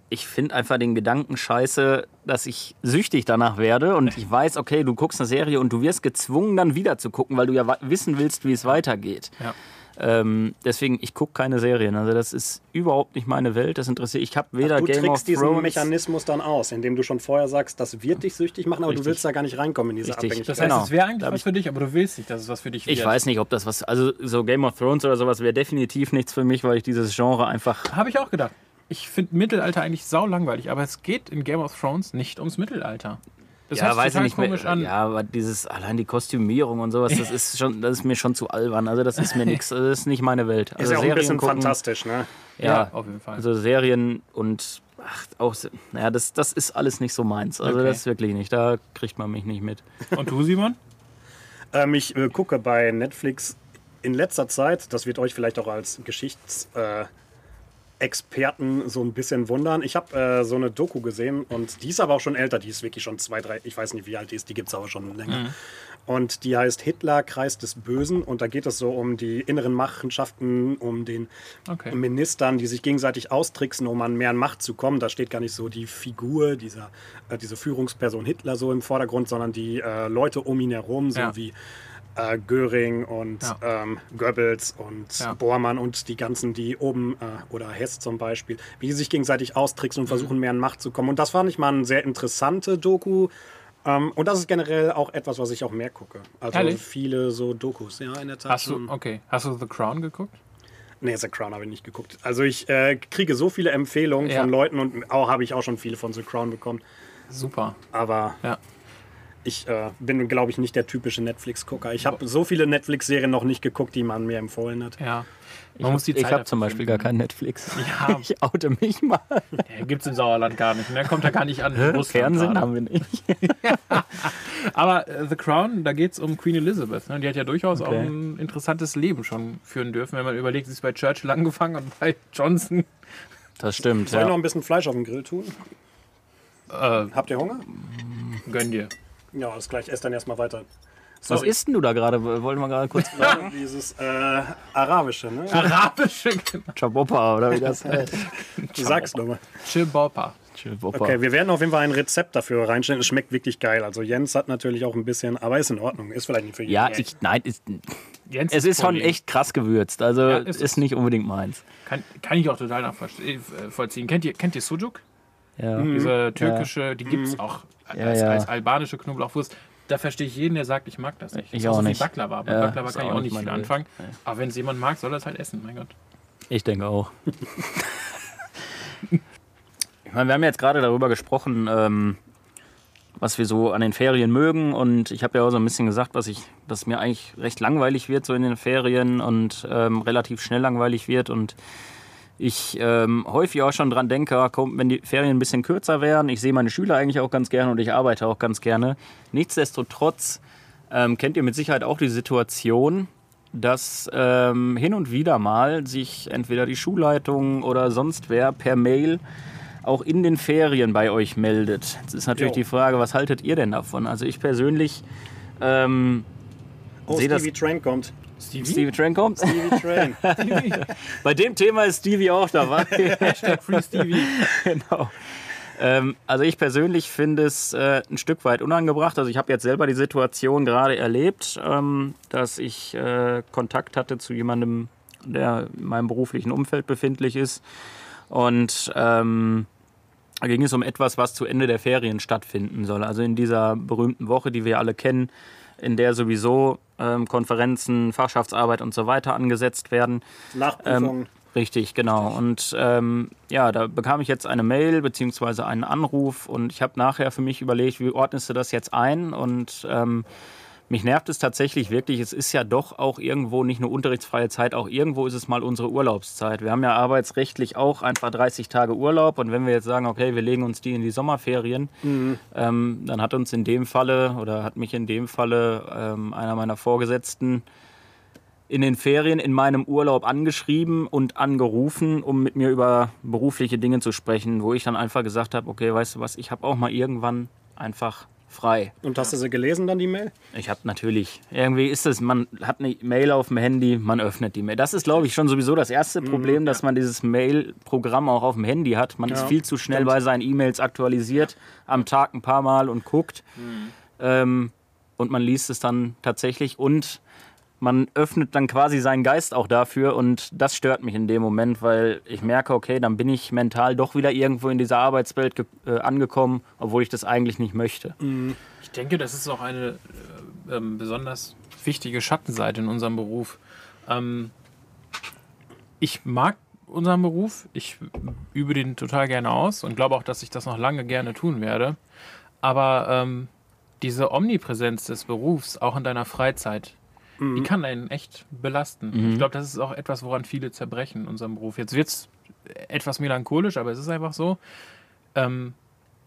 Speaker 3: ich finde einfach den Gedanken scheiße, dass ich süchtig danach werde und ich weiß, okay, du guckst eine Serie und du wirst gezwungen, dann wieder zu gucken, weil du ja wissen willst, wie es weitergeht.
Speaker 2: Ja.
Speaker 3: Ähm, deswegen, ich gucke keine Serien. Also das ist überhaupt nicht meine Welt. Das interessiert. Ich habe weder
Speaker 1: Du
Speaker 3: Game of
Speaker 1: trickst diesen
Speaker 3: Thrones.
Speaker 1: Mechanismus dann aus, indem du schon vorher sagst, das wird dich süchtig machen, aber du
Speaker 3: Richtig.
Speaker 1: willst da gar nicht reinkommen in diese
Speaker 3: Richtig.
Speaker 1: Abhängigkeit.
Speaker 2: Das heißt,
Speaker 3: Genau.
Speaker 2: es wäre eigentlich was für dich, aber du willst nicht, dass es was für dich wird.
Speaker 3: Ich weiß nicht, ob das was. Also so Game of Thrones oder sowas wäre definitiv nichts für mich, weil ich dieses Genre einfach.
Speaker 2: Habe ich auch gedacht. Ich finde Mittelalter eigentlich sau langweilig, aber es geht in Game of Thrones nicht ums Mittelalter. Das hört sich total komisch an.
Speaker 3: Ja, aber dieses allein die Kostümierung und sowas, das ist schon, das ist mir schon zu albern. Also das ist mir nichts. Das ist nicht meine Welt.
Speaker 1: ist
Speaker 3: Also
Speaker 1: ja auch ein
Speaker 3: Serien
Speaker 1: bisschen
Speaker 3: gucken,
Speaker 1: fantastisch, ne?
Speaker 3: Ja,
Speaker 2: Ja, auf jeden Fall.
Speaker 3: Also Serien und ach, auch, naja, das, das ist alles nicht so meins. Also
Speaker 2: Okay.
Speaker 3: das ist wirklich nicht. Da kriegt man mich nicht mit.
Speaker 2: Und du, Simon?
Speaker 1: Ähm, ich äh, gucke bei Netflix in letzter Zeit, das wird euch vielleicht auch als Geschichtsexperten äh, Experten so ein bisschen wundern. Ich habe äh, so eine Doku gesehen und die ist aber auch schon älter. Die ist wirklich schon zwei, drei, ich weiß nicht, wie alt die ist, die gibt es aber schon länger. Und die heißt Hitler, Kreis des Bösen. Und da geht es so um die inneren Machenschaften, um den
Speaker 2: Okay.
Speaker 1: Ministern, die sich gegenseitig austricksen, um an mehr Macht zu kommen. Da steht gar nicht so die Figur, dieser, äh, diese Führungsperson Hitler so im Vordergrund, sondern die äh, Leute um ihn herum, so
Speaker 2: Ja.
Speaker 1: wie äh, Göring und
Speaker 2: Ja.
Speaker 1: ähm, Goebbels und
Speaker 2: Ja.
Speaker 1: Bormann und die ganzen, die oben, äh, oder Hess zum Beispiel, wie die sich gegenseitig austricksen
Speaker 2: Mhm.
Speaker 1: und versuchen, mehr an Macht zu kommen. Und das fand ich mal eine sehr interessante Doku. Ähm, und das ist generell auch etwas, was ich auch mehr gucke. Also
Speaker 2: Ehrlich?
Speaker 1: viele so Dokus, ja, in der Tat.
Speaker 2: Hast du, okay. Hast du The Crown geguckt?
Speaker 1: Nee, The Crown habe ich nicht geguckt. Also ich äh, kriege so viele Empfehlungen
Speaker 2: Ja.
Speaker 1: von Leuten und auch habe ich auch schon viele von The Crown bekommen.
Speaker 2: Super.
Speaker 1: Aber
Speaker 2: Ja.
Speaker 1: Ich äh, bin, glaube ich, nicht der typische Netflix-Gucker. Ich habe so viele Netflix-Serien noch nicht geguckt, die man mir empfohlen hat.
Speaker 2: Ja. Man muss die
Speaker 3: ich
Speaker 2: Zeit
Speaker 3: habe
Speaker 2: dafür
Speaker 3: zum Beispiel gar kein Netflix.
Speaker 2: Ja.
Speaker 3: Ich oute mich mal.
Speaker 2: Ja, Gibt es im Sauerland gar nicht. Mehr kommt da gar nicht an.
Speaker 3: Fernsehen
Speaker 2: gerade.
Speaker 3: haben wir nicht.
Speaker 2: Aber äh, The Crown, da geht es um Queen Elizabeth. Ne? Die hat ja durchaus auch
Speaker 3: Okay.
Speaker 2: ein interessantes Leben schon führen dürfen, wenn man überlegt, sie ist bei Churchill angefangen und bei Johnson.
Speaker 3: Das stimmt.
Speaker 1: Soll ich noch
Speaker 3: Ja.
Speaker 1: ein bisschen Fleisch auf den Grill tun?
Speaker 2: Äh,
Speaker 1: Habt ihr Hunger?
Speaker 2: gönn dir.
Speaker 1: Ja, alles gleich. Ess dann erstmal weiter.
Speaker 3: Was isst denn du da gerade? Wollen wir gerade kurz fragen?
Speaker 1: Dieses äh, Arabische, ne?
Speaker 2: Arabische
Speaker 3: Chabopa oder wie das heißt.
Speaker 1: Du sagst nochmal.
Speaker 3: Chabopa.
Speaker 1: Okay, wir werden auf jeden Fall ein Rezept dafür reinstellen. Es schmeckt wirklich geil. Also Jens hat natürlich auch ein bisschen, aber ist in Ordnung. Ist vielleicht nicht für jeden.
Speaker 3: Ja, ich, nein, ist,
Speaker 2: Jens
Speaker 3: es ist schon
Speaker 2: vorlegen.
Speaker 3: echt krass gewürzt. Also
Speaker 2: Ja, ist
Speaker 3: ist, nicht unbedingt meins.
Speaker 2: Kann, kann ich auch total nachvollziehen. Kennt ihr, kennt ihr Sujuk?
Speaker 3: Ja.
Speaker 2: Diese türkische, die gibt es auch
Speaker 3: Ja,
Speaker 2: als,
Speaker 3: ja.
Speaker 2: als albanische Knoblauchwurst. Da verstehe ich jeden, der sagt, ich mag das nicht.
Speaker 3: Ich
Speaker 2: Das ist
Speaker 3: auch
Speaker 2: wie
Speaker 3: nicht.
Speaker 2: Baklava. Mit
Speaker 3: Ja,
Speaker 2: Baklava
Speaker 3: ist
Speaker 2: kann ich
Speaker 3: auch nicht
Speaker 2: viel anfangen. Aber wenn es jemand mag, soll er es halt essen, mein Gott.
Speaker 3: Ich denke auch. ich meine, wir haben jetzt gerade darüber gesprochen, ähm, was wir so an den Ferien mögen. Und ich habe ja auch so ein bisschen gesagt, was ich, dass mir eigentlich recht langweilig wird so in den Ferien und ähm, relativ schnell langweilig wird. Und ich ähm, häufig auch schon dran denke, ah, komm, wenn die Ferien ein bisschen kürzer wären. Ich sehe meine Schüler eigentlich auch ganz gerne und ich arbeite auch ganz gerne. Nichtsdestotrotz ähm, kennt ihr mit Sicherheit auch die Situation, dass ähm, hin und wieder mal sich entweder die Schulleitung oder sonst wer per Mail auch in den Ferien bei euch meldet. Jetzt ist natürlich
Speaker 1: Jo.
Speaker 3: die Frage, was haltet ihr denn davon? Also ich persönlich, ähm,
Speaker 1: Oh,
Speaker 3: Seh das-
Speaker 1: Train kommt.
Speaker 2: Stevie?
Speaker 3: Stevie Train kommt.
Speaker 1: Stevie Train.
Speaker 3: Bei dem Thema ist Stevie auch dabei.
Speaker 2: Hashtag Free Stevie.
Speaker 3: genau. Ähm, also ich persönlich finde es äh, ein Stück weit unangebracht. Also ich habe jetzt selber die Situation gerade erlebt, ähm, dass ich äh, Kontakt hatte zu jemandem, der in meinem beruflichen Umfeld befindlich ist. Und ähm, da ging es um etwas, was zu Ende der Ferien stattfinden soll. Also in dieser berühmten Woche, die wir alle kennen, in der sowieso ähm, Konferenzen, Fachschaftsarbeit und so weiter angesetzt werden.
Speaker 1: Nachprüfung.
Speaker 3: Richtig, genau. Und ähm, ja, da bekam ich jetzt eine Mail beziehungsweise einen Anruf und ich habe nachher für mich überlegt, wie ordnest du das jetzt ein? Und ähm, mich nervt es tatsächlich wirklich. Es ist ja doch auch irgendwo nicht nur unterrichtsfreie Zeit, auch irgendwo ist es mal unsere Urlaubszeit. Wir haben ja arbeitsrechtlich auch einfach 30 Tage Urlaub und wenn wir jetzt sagen, okay, wir legen uns die in die Sommerferien, ähm, dann hat uns in dem Falle oder hat mich in dem Falle ähm, einer meiner Vorgesetzten in den Ferien in meinem Urlaub angeschrieben und angerufen, um mit mir über berufliche Dinge zu sprechen, wo ich dann einfach gesagt habe, okay, weißt du was, ich habe auch mal irgendwann einfach frei.
Speaker 1: Und hast du sie gelesen dann, die Mail?
Speaker 3: Ich habe natürlich, irgendwie ist es, man hat eine Mail auf dem Handy, man öffnet die Mail. Das ist, glaube ich, schon sowieso das erste Problem, dass man dieses Mail-Programm auch auf dem Handy hat. Man ist
Speaker 1: Ja,
Speaker 3: viel zu schnell bei seinen E-Mails aktualisiert, am Tag ein paar Mal und guckt. Ähm, und man liest es dann tatsächlich und man öffnet dann quasi seinen Geist auch dafür und das stört mich in dem Moment, weil ich merke, okay, dann bin ich mental doch wieder irgendwo in dieser Arbeitswelt äh, angekommen, obwohl ich das eigentlich nicht möchte.
Speaker 2: Ich denke, das ist auch eine äh, ähm, besonders wichtige Schattenseite in unserem Beruf. Ähm, ich mag unseren Beruf, ich übe den total gerne aus und glaube auch, dass ich das noch lange gerne tun werde. Aber ähm, diese Omnipräsenz des Berufs, auch in deiner Freizeit, die kann einen echt belasten. Ich glaube, das ist auch etwas, woran viele zerbrechen in unserem Beruf. Jetzt wird es etwas melancholisch, aber es ist einfach so. Ähm,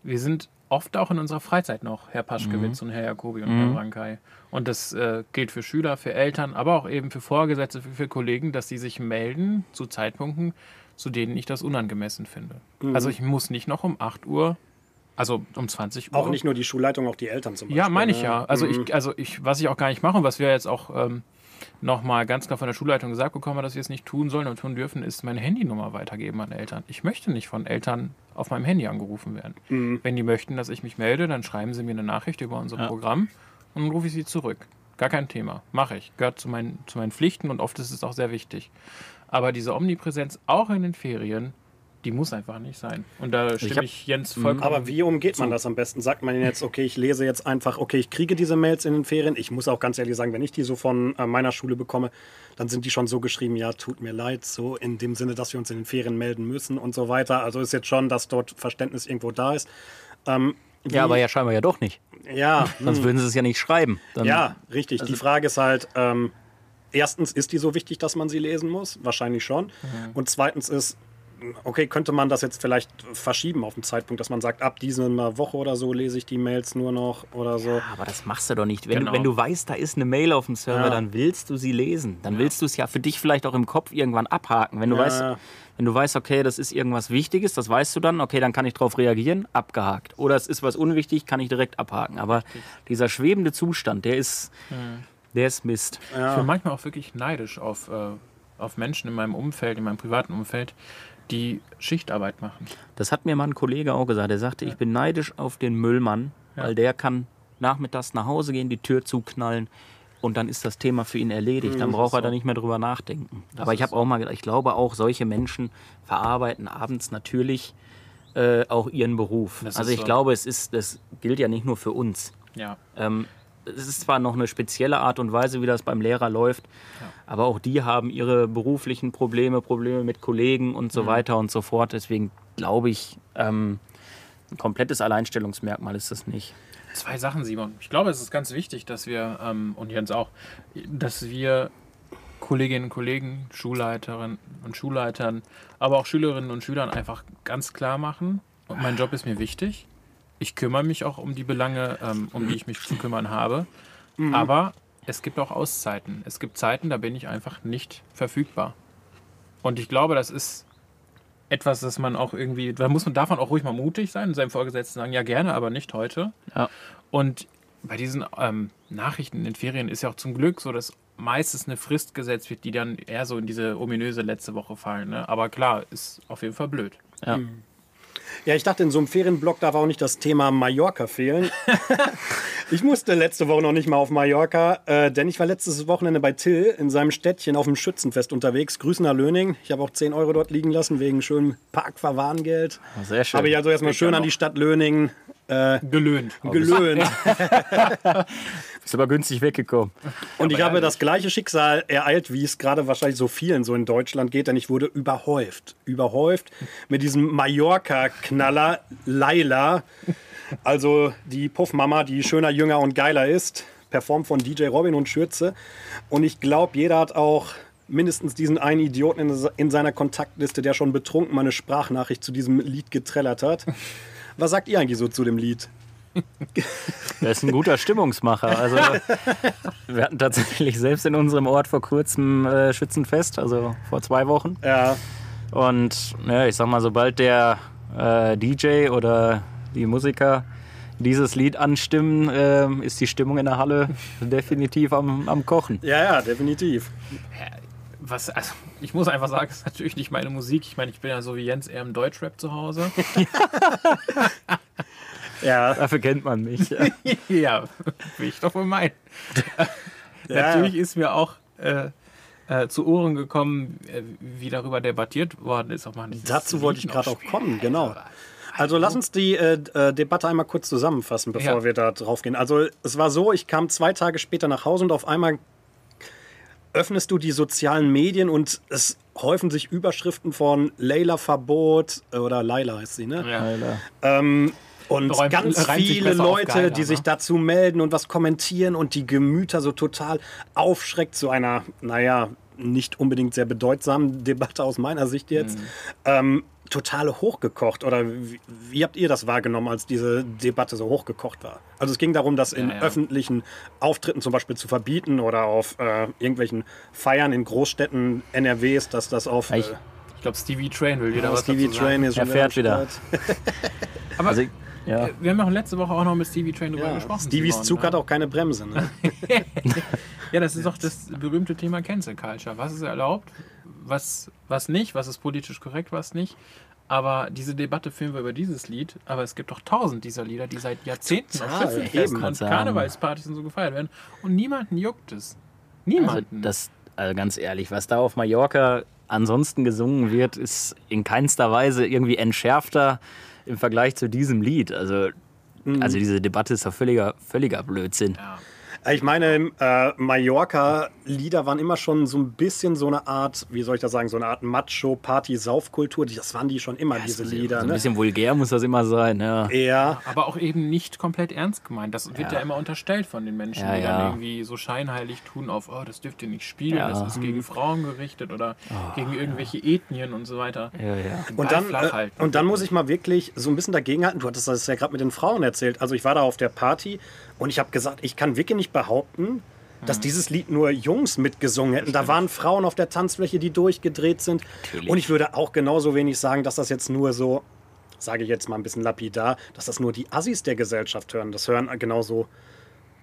Speaker 2: wir sind oft auch in unserer Freizeit noch Herr Paschkewitz und Herr Jacobi und Herr Brankei. Und das äh, gilt für Schüler, für Eltern, aber auch eben für Vorgesetzte, für, für Kollegen, dass sie sich melden zu Zeitpunkten, zu denen ich das unangemessen finde. Also ich muss nicht noch um 8 Uhr, also um 20 Uhr.
Speaker 1: Auch nicht nur die Schulleitung, auch die Eltern zum Beispiel.
Speaker 2: Ja, meine ich
Speaker 1: ne?
Speaker 2: ja. Also ich, also ich, was ich auch gar nicht mache und was wir jetzt auch ähm, nochmal ganz klar von der Schulleitung gesagt bekommen haben, dass wir es nicht tun sollen und tun dürfen, ist meine Handynummer weitergeben an Eltern. Ich möchte nicht von Eltern auf meinem Handy angerufen werden. Wenn die möchten, dass ich mich melde, dann schreiben sie mir eine Nachricht über unser Programm und dann rufe ich sie zurück. Gar kein Thema. Mache ich. Gehört zu meinen, zu meinen Pflichten und oft ist es auch sehr wichtig. Aber diese Omnipräsenz auch in den Ferien, die muss einfach nicht sein. Und da stimme
Speaker 3: hab-
Speaker 2: ich, Jens vollkommen.
Speaker 1: Aber wie umgeht man das am besten? Sagt man jetzt, okay, ich lese jetzt einfach, okay, ich kriege diese Mails in den Ferien. Ich muss auch ganz ehrlich sagen, wenn ich die so von äh, meiner Schule bekomme, dann sind die schon so geschrieben, ja, tut mir leid, so in dem Sinne, dass wir uns in den Ferien melden müssen und so weiter. Also ist jetzt schon, dass dort Verständnis irgendwo da ist. Ähm, wie-
Speaker 3: Ja, aber ja scheinbar ja doch nicht.
Speaker 1: ja,
Speaker 3: Sonst würden sie es ja nicht schreiben. Dann,
Speaker 1: ja, richtig. die Frage ist halt, ähm, erstens, ist die so wichtig, dass man sie lesen muss? Wahrscheinlich schon. Und zweitens ist, okay, könnte man das jetzt vielleicht verschieben auf den Zeitpunkt, dass man sagt, ab dieser Woche oder so lese ich die Mails nur noch oder so.
Speaker 3: Aber das machst du doch nicht. Wenn,
Speaker 2: Genau.
Speaker 3: wenn du weißt, da ist eine Mail auf dem Server,
Speaker 1: Ja.
Speaker 3: dann willst du sie lesen. Dann willst du es ja für dich vielleicht auch im Kopf irgendwann abhaken. Wenn du,
Speaker 1: Ja.
Speaker 3: weißt, wenn du weißt, okay, das ist irgendwas Wichtiges, das weißt du dann, okay, dann kann ich darauf reagieren, abgehakt. Oder es ist was unwichtig, kann ich direkt abhaken. Aber dieser schwebende Zustand, der ist, der ist Mist.
Speaker 2: Ich bin manchmal auch wirklich neidisch auf, äh, auf Menschen in meinem Umfeld, in meinem privaten Umfeld, die Schichtarbeit machen.
Speaker 3: Das hat mir mal ein Kollege auch gesagt. Er sagte, ich bin neidisch auf den Müllmann, weil der kann nachmittags nach Hause gehen, die Tür zuknallen und dann ist das Thema für ihn erledigt. Dann braucht er da nicht mehr drüber nachdenken. Aber ich habe auch mal gedacht, ich glaube auch, solche Menschen verarbeiten abends natürlich äh, auch ihren Beruf.
Speaker 2: Das
Speaker 3: also ich
Speaker 2: so.
Speaker 3: glaube, es ist, das gilt ja nicht nur für uns.
Speaker 2: Ja.
Speaker 3: Ähm, es ist zwar noch eine spezielle Art und Weise, wie das beim Lehrer läuft, aber auch die haben ihre beruflichen Probleme, Probleme mit Kollegen und so weiter und so fort. Deswegen glaube ich, ähm, ein komplettes Alleinstellungsmerkmal ist das nicht.
Speaker 2: Zwei Sachen, Simon. Ich glaube, es ist ganz wichtig, dass wir, ähm, und Jens auch, dass wir Kolleginnen und Kollegen, Schulleiterinnen und Schulleitern, aber auch Schülerinnen und Schülern einfach ganz klar machen, und mein Job ist mir wichtig. Ich kümmere mich auch um die Belange, ähm, um die ich mich zu kümmern habe. Aber es gibt auch Auszeiten. Es gibt Zeiten, da bin ich einfach nicht verfügbar. Und ich glaube, das ist etwas, das man auch irgendwie, da muss man, darf man auch ruhig mal mutig sein und seinem Vorgesetzten sagen, ja gerne, aber nicht heute.
Speaker 3: Ja.
Speaker 2: Und bei diesen ähm, Nachrichten in den Ferien ist ja auch zum Glück so, dass meistens eine Frist gesetzt wird, die dann eher so in diese ominöse letzte Woche fallen. Ne? Aber klar, ist auf jeden Fall blöd.
Speaker 3: Ja.
Speaker 1: Ja, ich dachte, in so einem Ferienblock darf auch nicht das Thema Mallorca fehlen. ich musste letzte Woche noch nicht mal auf Mallorca, äh, denn ich war letztes Wochenende bei Till in seinem Städtchen auf dem Schützenfest unterwegs. Grüßen nach Löning. Ich habe auch 10 Euro dort liegen lassen wegen schönem Parkverwarngeld.
Speaker 3: Sehr schön.
Speaker 1: Habe ich also erstmal schön an die Stadt Löning äh,
Speaker 2: Gelöhnt.
Speaker 1: gelöhnt.
Speaker 3: Ist aber günstig weggekommen.
Speaker 1: Und ich habe das gleiche Schicksal ereilt, wie es gerade wahrscheinlich so vielen so in Deutschland geht, denn ich wurde überhäuft. Überhäuft mit diesem Mallorca-Knaller Laila. Also die Puffmama, die schöner, jünger und geiler ist. Performt von DJ Robin und Schürze. Und ich glaube, jeder hat auch mindestens diesen einen Idioten in, in seiner Kontaktliste, der schon betrunken mal eine Sprachnachricht zu diesem Lied getrellert hat. Was sagt ihr eigentlich so zu dem Lied?
Speaker 3: Der ist ein guter Stimmungsmacher. Also, wir hatten tatsächlich selbst in unserem Ort vor kurzem äh, Schützenfest, also vor zwei Wochen.
Speaker 1: Ja,
Speaker 3: Und ja, ich sag mal, sobald der äh, DJ oder die Musiker dieses Lied anstimmen, ähm, ist die Stimmung in der Halle definitiv am, am Kochen.
Speaker 1: Ja, ja, definitiv.
Speaker 2: Was, also, ich muss einfach sagen, es ist natürlich nicht meine Musik. Ich meine, ich bin ja so wie Jens eher im Deutschrap zu Hause.
Speaker 1: Ja,
Speaker 3: Dafür kennt man mich. Ja.
Speaker 2: ja, will ich doch wohl meinen.
Speaker 1: Ja.
Speaker 2: Natürlich ist mir auch äh, äh, zu Ohren gekommen, äh, wie darüber debattiert worden ist. Man dieses
Speaker 1: dazu wollte ich gerade auch kommen, genau. Also lass uns die äh, äh, Debatte einmal kurz zusammenfassen, bevor
Speaker 2: Ja.
Speaker 1: wir da drauf gehen. Also es war so, ich kam zwei Tage später nach Hause und auf einmal öffnest du die sozialen Medien und es häufen sich Überschriften von Leila Verbot oder Laila heißt sie, ne?
Speaker 2: Ja.
Speaker 1: Ähm, und
Speaker 2: Räumt-
Speaker 1: ganz viele Leute,
Speaker 2: geiler,
Speaker 1: die
Speaker 2: ne?
Speaker 1: sich dazu melden und was kommentieren und die Gemüter so total aufschreckt zu einer, naja, nicht unbedingt sehr bedeutsamen Debatte aus meiner Sicht jetzt.
Speaker 2: Mhm.
Speaker 1: Ähm, total hochgekocht. Oder wie, wie habt ihr das wahrgenommen, als diese Debatte so hochgekocht war? Also es ging darum, das in
Speaker 2: Ja, ja.
Speaker 1: öffentlichen Auftritten zum Beispiel zu verbieten oder auf äh, irgendwelchen Feiern in Großstädten NRWs, dass das auf
Speaker 3: Ich-
Speaker 1: äh,
Speaker 2: Ich glaube, Stevie Train will wieder was
Speaker 1: Stevie
Speaker 2: dazu sagen.
Speaker 1: Train ist
Speaker 3: Er
Speaker 1: schon
Speaker 3: fährt
Speaker 1: am
Speaker 3: wieder.
Speaker 1: Start.
Speaker 2: Aber
Speaker 3: Also, ja.
Speaker 2: äh, wir haben ja letzte Woche auch noch mit Stevie Train drüber
Speaker 1: Ja,
Speaker 2: gesprochen.
Speaker 1: Stevies Zug
Speaker 2: ne?
Speaker 1: hat auch keine Bremse. Ne?
Speaker 2: Ja, das ist doch das berühmte Thema Cancel Culture. Was ist erlaubt, was, was nicht, was ist politisch korrekt, was nicht. Aber diese Debatte führen wir über dieses Lied. Aber es gibt doch tausend dieser Lieder, die seit Jahrzehnten auf
Speaker 1: Total,
Speaker 2: Schützenfesten
Speaker 1: eben.
Speaker 2: und. Karnevalspartys und so gefeiert werden. Und niemanden juckt es.
Speaker 3: Also,
Speaker 2: Niemanden.
Speaker 3: das, also ganz ehrlich, was da auf Mallorca ansonsten gesungen wird, ist in keinster Weise irgendwie entschärfter im Vergleich zu diesem Lied. Also, also diese Debatte ist doch völliger, völliger Blödsinn.
Speaker 2: ja.
Speaker 1: Ich meine, äh, Mallorca-Lieder waren immer schon so ein bisschen so eine Art, wie soll ich das sagen, so eine Art Macho-Party-Saufkultur. Das waren die schon immer, diese Lieder.
Speaker 3: So ein
Speaker 1: Ne?
Speaker 3: bisschen vulgär muss das immer sein. Ja.
Speaker 1: Ja,
Speaker 2: Aber auch eben nicht komplett ernst gemeint. Das wird ja,
Speaker 3: Ja.
Speaker 2: immer unterstellt von den Menschen,
Speaker 3: Ja,
Speaker 2: die
Speaker 3: ja.
Speaker 2: dann irgendwie so scheinheilig tun auf, oh, das dürft ihr nicht spielen,
Speaker 3: Ja.
Speaker 2: das ist gegen Frauen gerichtet oder gegen irgendwelche Ethnien und so weiter.
Speaker 3: Ja, ja.
Speaker 1: Und dann,
Speaker 2: flach
Speaker 1: äh,
Speaker 2: halten.
Speaker 1: und dann muss ich mal wirklich so ein bisschen dagegenhalten. Du hattest das ja gerade mit den Frauen erzählt. Also ich war da auf der Party und ich habe gesagt, ich kann wirklich nicht behaupten, dass dieses Lied nur Jungs mitgesungen hätten. Da waren Frauen auf der Tanzfläche, die durchgedreht sind.
Speaker 3: Natürlich.
Speaker 1: Und ich würde auch genauso wenig sagen, dass das jetzt nur so, sage ich jetzt mal ein bisschen lapidar, dass das nur die Assis der Gesellschaft hören. Das hören genauso.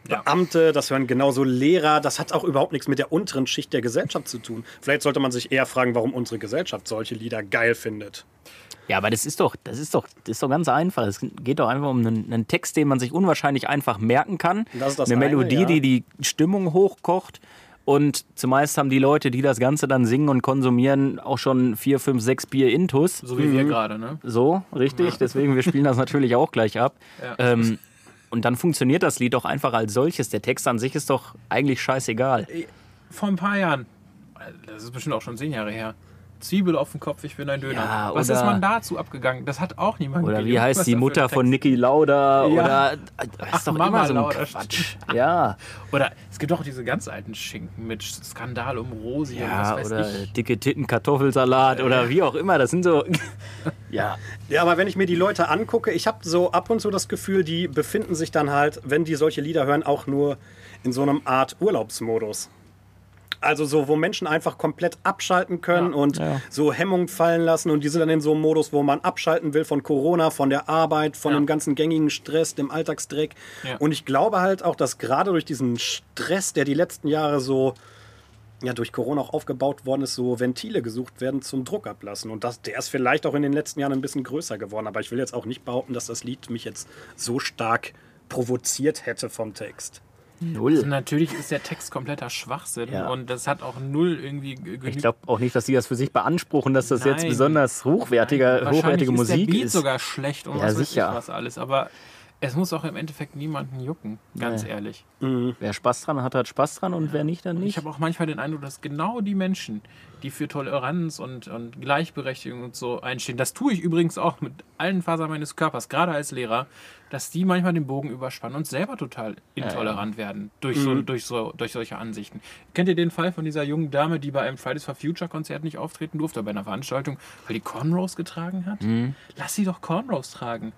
Speaker 1: Beamte, das hören genauso Lehrer. Das hat auch überhaupt nichts mit der unteren Schicht der Gesellschaft zu tun. Vielleicht sollte man sich eher fragen, warum unsere Gesellschaft solche Lieder geil findet.
Speaker 3: Ja, aber das ist doch, das ist doch, das ist doch ganz einfach. Es geht doch einfach um einen, einen Text, den man sich unwahrscheinlich einfach merken kann.
Speaker 1: Das ist das
Speaker 3: eine
Speaker 1: eine,
Speaker 3: Melodie,
Speaker 1: ja.
Speaker 3: die die Stimmung hochkocht. Und zumeist haben die Leute, die das Ganze dann singen und konsumieren, auch schon vier, fünf, sechs Bier Intus.
Speaker 2: so wie wir gerade, ne?
Speaker 3: So, richtig. Deswegen, wir spielen das natürlich auch gleich ab.
Speaker 2: Ja.
Speaker 3: Ähm, und dann funktioniert das Lied doch einfach als solches. Der Text an sich ist doch eigentlich scheißegal.
Speaker 2: Vor ein paar Jahren, das ist bestimmt auch schon zehn Jahre her, Zwiebel auf dem Kopf, ich bin ein Döner.
Speaker 3: Ja,
Speaker 2: Was ist man dazu abgegangen? Das hat auch niemand
Speaker 3: Oder wie heißt
Speaker 2: was
Speaker 3: die Mutter von Niki Lauda?
Speaker 2: Ja.
Speaker 3: Oder das
Speaker 2: Ach,
Speaker 3: ist doch
Speaker 2: Mama
Speaker 3: immer so ein
Speaker 2: Lauda,
Speaker 3: Quatsch. Ja,
Speaker 2: Oder es gibt auch diese ganz alten Schinken mit Skandal um Rosi und
Speaker 3: ja
Speaker 2: was weiß
Speaker 3: oder
Speaker 2: ich.
Speaker 3: dicke Titten Kartoffelsalat oder wie auch immer. Das sind so. ja,
Speaker 1: Ja, aber wenn ich mir die Leute angucke, ich habe so ab und zu das Gefühl, die befinden sich dann halt, wenn die solche Lieder hören, auch nur in so einem Art Urlaubsmodus. Also so, wo Menschen einfach komplett abschalten können
Speaker 2: Ja.
Speaker 1: und
Speaker 3: Ja.
Speaker 1: so Hemmungen fallen lassen. Und die sind dann in so einem Modus, wo man abschalten will von Corona, von der Arbeit, von
Speaker 2: Ja.
Speaker 1: dem ganzen gängigen Stress, dem Alltagsdreck. Und ich glaube halt auch, dass gerade durch diesen Stress, der die letzten Jahre so ja, durch Corona auch aufgebaut worden ist, so Ventile gesucht werden zum Druck ablassen. Und das, der ist vielleicht auch in den letzten Jahren ein bisschen größer geworden. Aber ich will jetzt auch nicht behaupten, dass das Lied mich jetzt so stark provoziert hätte vom Text.
Speaker 2: Also
Speaker 3: null.
Speaker 2: natürlich ist der Text kompletter Schwachsinn
Speaker 3: Ja.
Speaker 2: und das hat auch null irgendwie ge-
Speaker 3: Ich
Speaker 2: genügt.
Speaker 3: glaube auch nicht, dass die das für sich beanspruchen, dass das jetzt
Speaker 2: Nein.
Speaker 3: besonders hochwertiger,
Speaker 2: Wahrscheinlich
Speaker 3: hochwertige
Speaker 2: ist
Speaker 3: Musik
Speaker 2: der Beat
Speaker 3: ist.
Speaker 2: sogar schlecht und
Speaker 3: Ja,
Speaker 2: was
Speaker 3: sicher.
Speaker 2: ich was alles. Aber es muss auch im Endeffekt niemanden jucken, ganz
Speaker 3: Nee.
Speaker 2: ehrlich.
Speaker 3: Wer Spaß dran hat, hat Spaß dran und wer nicht, dann
Speaker 2: Ich
Speaker 3: nicht.
Speaker 2: habe auch manchmal den Eindruck, dass genau die Menschen, die für Toleranz und, und Gleichberechtigung und so einstehen, das tue ich übrigens auch mit allen Fasern meines Körpers, gerade als Lehrer, dass die manchmal den Bogen überspannen und selber total intolerant werden durch, so, durch, so, durch solche Ansichten. Kennt ihr den Fall von dieser jungen Dame, die bei einem Fridays for Future Konzert nicht auftreten durfte, bei einer Veranstaltung, weil die Cornrows getragen hat? Lass sie doch Cornrows tragen.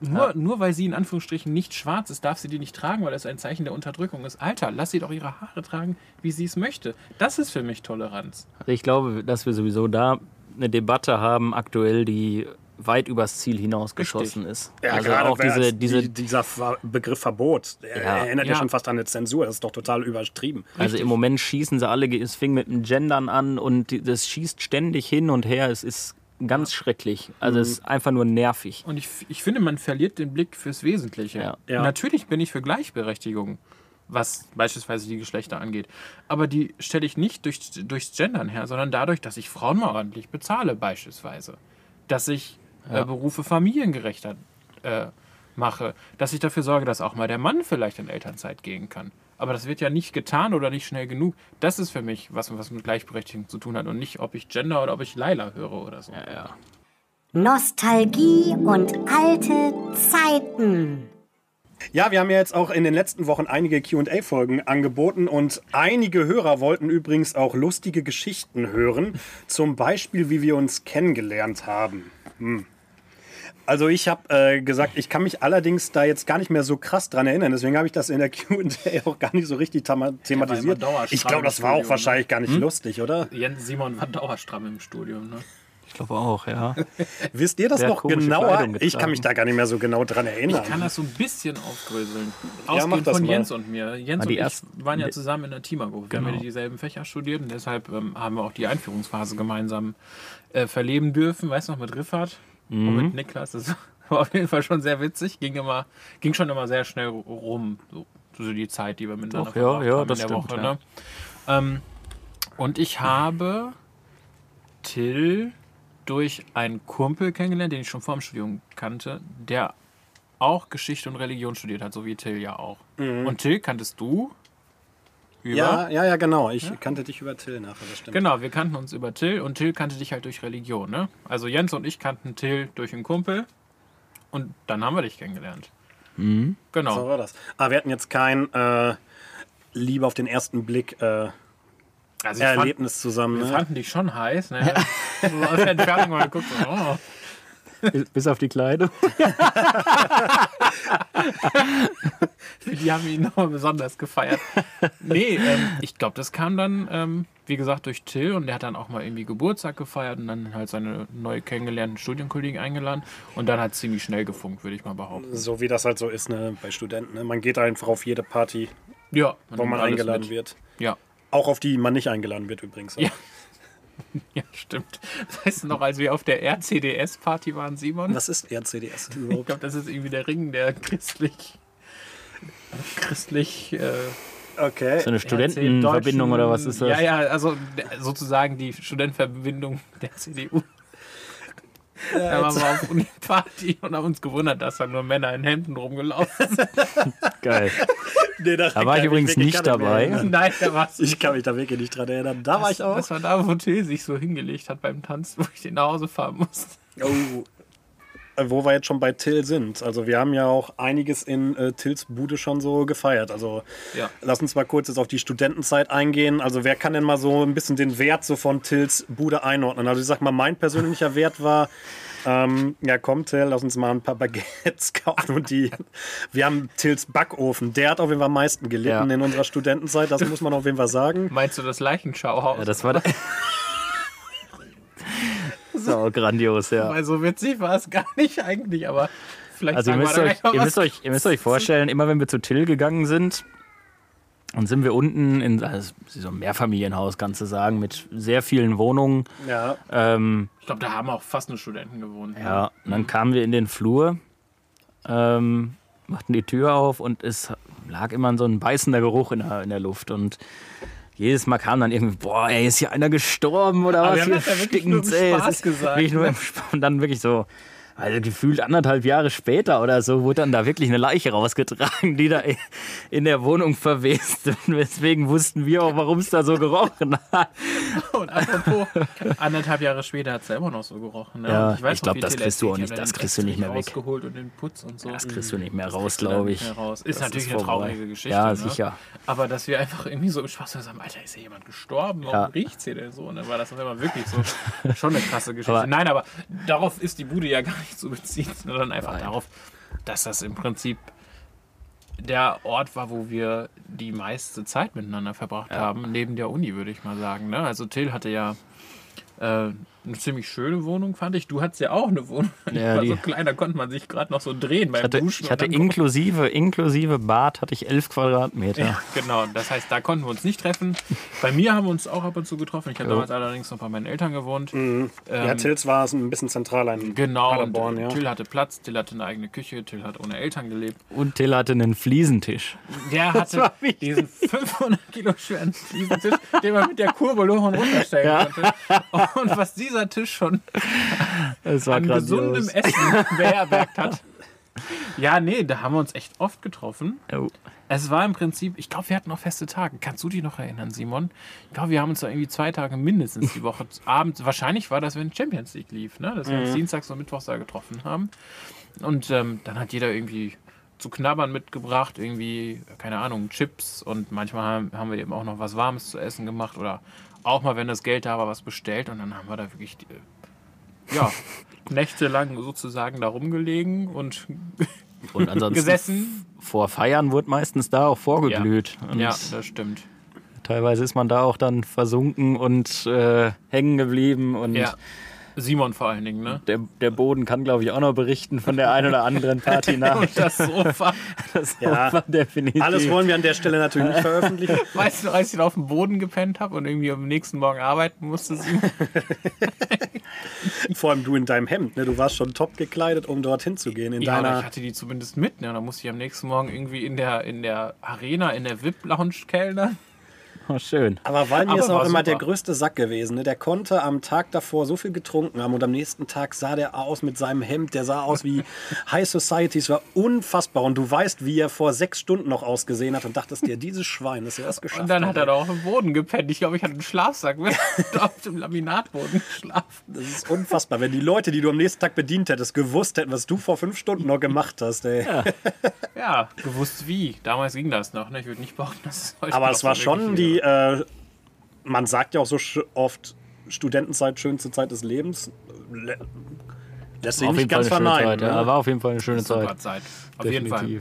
Speaker 2: Nur, nur weil sie in Anführungsstrichen nicht schwarz ist, darf sie die nicht tragen, weil das ein Zeichen der Unterdrückung ist. Alter, lass sie doch ihre Haare tragen, wie sie es möchte. Das ist für mich Toleranz.
Speaker 3: Also ich glaube, dass wir sowieso da eine Debatte haben aktuell, die weit übers Ziel hinausgeschossen ist.
Speaker 1: Ja,
Speaker 3: also
Speaker 1: gerade
Speaker 3: auch diese, diese
Speaker 1: die, dieser Begriff Verbot,
Speaker 3: Ja.
Speaker 1: erinnert ja.
Speaker 2: Ja.
Speaker 1: schon fast an eine Zensur. Das ist doch total übertrieben.
Speaker 3: Also im Moment schießen sie alle, es fing mit dem Gendern an und das schießt ständig hin und her. Es ist ganz schrecklich. Also es ist einfach nur nervig.
Speaker 2: Und ich, ich finde, man verliert den Blick fürs Wesentliche.
Speaker 3: Ja.
Speaker 1: Ja.
Speaker 2: Natürlich bin ich für Gleichberechtigung, was beispielsweise die Geschlechter angeht. Aber die stelle ich nicht durch, durchs Gendern her, sondern dadurch, dass ich Frauen mal ordentlich bezahle, beispielsweise. Dass ich äh, Berufe familiengerechter äh, mache. Dass ich dafür sorge, dass auch mal der Mann vielleicht in Elternzeit gehen kann. Aber das wird ja nicht getan oder nicht schnell genug. Das ist für mich, was, was mit Gleichberechtigung zu tun hat und nicht, ob ich Gender oder ob ich Laila höre oder so.
Speaker 3: Ja.
Speaker 4: Nostalgie und alte Zeiten.
Speaker 1: Ja, wir haben ja jetzt auch in den letzten Wochen einige QA-Folgen angeboten und einige Hörer wollten übrigens auch lustige Geschichten hören. Zum Beispiel, wie wir uns kennengelernt haben. Hm. Also ich habe äh, gesagt, ich kann mich allerdings da jetzt gar nicht mehr so krass dran erinnern. Deswegen habe ich das in der Q&A auch gar nicht so richtig thema- thematisiert. Ich glaube, das war auch
Speaker 2: Studio,
Speaker 1: wahrscheinlich gar nicht lustig, oder?
Speaker 2: Jens Simon war dauerstramm im Studium. Ne?
Speaker 3: Ich glaube auch, ja.
Speaker 1: Wisst ihr das
Speaker 3: Der
Speaker 1: noch genauer? Ich kann mich da gar nicht mehr so genau dran erinnern.
Speaker 2: Ich kann das so ein bisschen aufgröseln.
Speaker 1: mach
Speaker 2: Ausgehend
Speaker 1: das
Speaker 2: von
Speaker 1: mal.
Speaker 2: Jens und mir. Jens und ich waren ja zusammen in der Teamergruppe. Wir haben ja dieselben Fächer studiert und deshalb ähm, haben wir auch die Einführungsphase gemeinsam äh, verleben dürfen. Weißt du noch, mit Und
Speaker 3: Mhm.
Speaker 2: mit Niklas. Das war auf jeden Fall schon sehr witzig. Ging, immer, ging schon immer sehr schnell rum. So, so die Zeit, die wir miteinander
Speaker 3: Doch, ja,
Speaker 2: verbracht
Speaker 3: ja,
Speaker 2: haben
Speaker 3: das
Speaker 2: in der
Speaker 3: stimmt,
Speaker 2: Woche.
Speaker 3: ja.
Speaker 2: Ne? Ähm, und ich habe Till durch einen Kumpel kennengelernt, den ich schon vor dem Studium kannte, der auch Geschichte und Religion studiert hat, so wie Till ja auch. Und Till kanntest du? Über?
Speaker 1: ja, ja, ja, genau. Ich kannte dich über Till nachher, das stimmt.
Speaker 2: Genau, wir kannten uns über Till und Till kannte dich halt durch Religion, ne? Also Jens und ich kannten Till durch einen Kumpel und dann haben wir dich kennengelernt. Genau.
Speaker 1: So war das. Aber wir hatten jetzt kein äh, Liebe auf den ersten Blick äh,
Speaker 2: Also ich fand,
Speaker 1: Erlebnis zusammen.
Speaker 2: wir
Speaker 1: Ne?
Speaker 2: fanden dich schon heiß, ne? so aus der Entfernung mal geguckt, so, oh.
Speaker 3: Bis- auf die Kleidung.
Speaker 2: Die haben ihn nochmal besonders gefeiert. Nee, ähm, ich glaube, das kam dann, ähm, wie gesagt, durch Till und der hat dann auch mal irgendwie Geburtstag gefeiert und dann halt seine neu kennengelernten Studienkollegen eingeladen und dann hat ziemlich schnell gefunkt, würde ich mal behaupten.
Speaker 1: So wie das halt so ist ne, bei Studenten. Ne? Man geht einfach auf jede Party,
Speaker 2: Ja,
Speaker 1: wo man
Speaker 2: nimmt alles
Speaker 1: eingeladen
Speaker 2: mit.
Speaker 1: wird.
Speaker 2: Ja.
Speaker 1: Auch auf die man nicht eingeladen wird übrigens.
Speaker 2: Ja. Ja, stimmt. Weißt du noch, als wir auf der RCDS-Party waren, Simon?
Speaker 1: Was ist RCDS
Speaker 2: Ich
Speaker 1: überhaupt?
Speaker 2: glaube, das ist irgendwie der Ring der christlich. christlich. Äh,
Speaker 1: Okay.
Speaker 3: So eine Studentenverbindung oder was ist das?
Speaker 2: Ja, ja, also sozusagen die Studentenverbindung der CDU. Da waren wir auf Uni-Party und haben uns gewundert, dass da nur Männer in Hemden rumgelaufen sind.
Speaker 3: Geil.
Speaker 1: Nee, da
Speaker 3: war ich übrigens nicht dabei.
Speaker 2: Nein, da war es
Speaker 1: Ich kann mich da wirklich nicht dran erinnern. Da war ich auch.
Speaker 2: Das war da, wo Till sich so hingelegt hat beim Tanzen, wo ich den nach Hause fahren musste.
Speaker 1: Oh. Äh, Wo wir jetzt schon bei Till sind. Also wir haben ja auch einiges in äh, Tills Bude schon so gefeiert. Also
Speaker 2: Ja.
Speaker 1: lass uns mal kurz jetzt auf die Studentenzeit eingehen. Also wer kann denn mal so ein bisschen den Wert so von Tills Bude einordnen? Also ich sag mal, mein persönlicher Wert war, ähm, ja komm Till, lass uns mal ein paar Baguettes kaufen und die. Wir haben Tills Backofen. Der hat auf jeden Fall am meisten gelitten
Speaker 3: Ja.
Speaker 1: in unserer Studentenzeit. Das muss man auf jeden Fall sagen.
Speaker 2: Meinst du das Leichenschauhaus?
Speaker 3: Ja, das war. so grandios, ja.
Speaker 2: Weil so witzig war es gar nicht eigentlich, aber vielleicht
Speaker 3: Also ihr
Speaker 2: sagen wir
Speaker 3: müsst,
Speaker 2: da
Speaker 3: euch, ihr, müsst euch, ihr müsst euch vorstellen, immer wenn wir zu Till gegangen sind, dann sind wir unten in also so ein Mehrfamilienhaus, kannst du sagen, mit sehr vielen Wohnungen.
Speaker 1: Ja.
Speaker 3: Ähm,
Speaker 2: Ich glaube, da haben auch fast nur Studenten gewohnt. ne?
Speaker 3: ja, und dann kamen wir in den Flur, ähm, machten die Tür auf und es lag immer so ein beißender Geruch in der, in der Luft. Und jedes Mal kam dann irgendwie, boah, ey, ist hier einer gestorben oder
Speaker 2: Aber
Speaker 3: was?
Speaker 2: wir haben
Speaker 3: Hier
Speaker 2: das ja wirklich nur im
Speaker 3: ey.
Speaker 2: Spaß
Speaker 3: ist
Speaker 2: gesagt,
Speaker 3: Wirklich nur
Speaker 2: ne?
Speaker 3: im Spaß. Und dann wirklich so, also gefühlt anderthalb Jahre später oder so, wurde dann da wirklich eine Leiche rausgetragen, die da in der Wohnung verwest. Und deswegen wussten wir auch, warum es da so gerochen hat.
Speaker 2: Und apropos, anderthalb Jahre später hat es ja immer noch so gerochen. Ne?
Speaker 3: Ja, ich glaub,
Speaker 2: noch, wie
Speaker 3: das kriegst du auch nicht- das kriegst du nicht mehr weg.
Speaker 2: und den Putz und so.
Speaker 3: Das kriegst du nicht mehr raus, glaube ich.
Speaker 2: raus. Ist
Speaker 3: Das
Speaker 2: natürlich
Speaker 3: ist
Speaker 2: eine
Speaker 3: vorbei.
Speaker 2: traurige Geschichte.
Speaker 3: Ja,
Speaker 2: ne?
Speaker 3: sicher.
Speaker 2: Aber dass wir einfach irgendwie so im Spaß haben, Alter, ist hier jemand gestorben? Warum
Speaker 3: Ja.
Speaker 2: riecht's hier denn so? Und dann war das einmal wirklich so schon eine krasse Geschichte.
Speaker 3: Aber-
Speaker 2: Nein, aber darauf ist die Bude ja gar nicht zu beziehen, sondern einfach darauf, dass das im Prinzip der Ort war, wo wir die meiste Zeit miteinander verbracht haben, neben der Uni, würde ich mal sagen. Ne? Also Till hatte ja äh, eine ziemlich schöne Wohnung, fand ich. Du hattest ja auch eine Wohnung. Die
Speaker 3: Ja,
Speaker 2: war
Speaker 3: die-
Speaker 2: so klein, da konnte man sich gerade noch so drehen beim
Speaker 3: Ich hatte,
Speaker 2: Duschen.
Speaker 3: ich hatte inklusive, inklusive Bad hatte ich 11 Quadratmeter.
Speaker 2: Ja, genau. Das heißt, da konnten wir uns nicht treffen. Bei mir haben wir uns auch ab und zu getroffen. Ich habe
Speaker 3: Ja.
Speaker 2: damals allerdings noch bei meinen Eltern gewohnt.
Speaker 1: ja, Tils war es ein bisschen zentraler in
Speaker 2: Genau,
Speaker 1: Paderborn,
Speaker 2: und
Speaker 1: ja.
Speaker 2: Till hatte Platz, Till hatte eine eigene Küche, Till hat ohne Eltern gelebt.
Speaker 3: Und Till hatte einen Fliesentisch.
Speaker 2: Der hatte
Speaker 3: war
Speaker 2: diesen 500 Kilo schweren Tisch, den man mit der Kurbel hoch und runter stellen
Speaker 3: Ja.
Speaker 2: konnte. Und was dieser Tisch schon
Speaker 3: war
Speaker 2: an gesundem
Speaker 3: grandios.
Speaker 2: Essen beherbergt hat. Ja, nee, da haben wir uns echt oft getroffen.
Speaker 3: Oh.
Speaker 2: Es war im Prinzip, ich glaube, wir hatten auch feste Tage. Kannst du dich noch erinnern, Simon? Ich glaube, wir haben uns da irgendwie zwei Tage mindestens die Woche abends. Wahrscheinlich war das, wenn Champions League lief, ne? dass wir uns dienstags und mittwochs da getroffen haben. Und ähm, dann hat jeder irgendwie zu knabbern mitgebracht, irgendwie, keine Ahnung, Chips und manchmal haben, haben wir eben auch noch was Warmes zu essen gemacht oder auch mal, wenn das Geld da war, was bestellt und dann haben wir da wirklich, die, ja, nächtelang sozusagen da rumgelegen und
Speaker 3: Und ansonsten
Speaker 2: gesessen.
Speaker 3: vor Feiern wurde meistens da auch vorgeglüht. Und
Speaker 2: Ja, das stimmt.
Speaker 3: teilweise ist man da auch dann versunken und äh, hängen geblieben. Und
Speaker 2: Ja. Simon vor allen Dingen, ne?
Speaker 3: der, der Boden kann, glaube ich, auch noch berichten von der einen oder anderen Party nach.
Speaker 2: Und das Sofa.
Speaker 3: Das
Speaker 1: Ja.
Speaker 3: definitiv.
Speaker 1: Alles wollen wir an der Stelle natürlich nicht veröffentlichen.
Speaker 2: Weißt du, als ich da auf dem Boden gepennt habe und irgendwie am nächsten Morgen arbeiten musste, Simon?
Speaker 1: Vor allem du in deinem Hemd. Ne? Du warst schon top gekleidet, um dorthin zu gehen. In
Speaker 2: Ja, aber
Speaker 1: deiner
Speaker 2: ich hatte die zumindest mit, ne? Und dann musste ich am nächsten Morgen irgendwie in der, in der Arena, in der VIP-Lounge kellnern.
Speaker 3: Oh, schön.
Speaker 1: Aber Walmi ist auch immer
Speaker 2: super.
Speaker 1: der größte Sack gewesen. Ne? Der konnte am Tag davor so viel getrunken haben und am nächsten Tag sah der aus mit seinem Hemd. Der sah aus wie High Society. Es war unfassbar. Und du weißt, wie er vor sechs Stunden noch ausgesehen hat und dachtest dir, dieses Schwein, dass er das geschafft
Speaker 2: Und dann hat er da auf dem Boden gepennt. Ich glaube, ich hatte einen Schlafsack mit auf dem Laminatboden geschlafen.
Speaker 1: Das ist unfassbar. Wenn die Leute, die du am nächsten Tag bedient hättest, gewusst hätten, was du vor fünf Stunden noch gemacht hast. Ey.
Speaker 2: Ja, gewusst wie. Damals ging das noch, ne? Ich würde nicht behaupten, dass es heute
Speaker 1: Aber es war schon die, äh, man sagt ja auch so oft, Studentenzeit, schönste Zeit des Lebens. Lä- Lässt sich nicht ganz verneinen.
Speaker 3: Zeit. Ja,
Speaker 1: ne?
Speaker 3: war auf jeden Fall eine schöne
Speaker 2: Super
Speaker 3: Zeit.
Speaker 2: Zeit. Auf jeden Fall.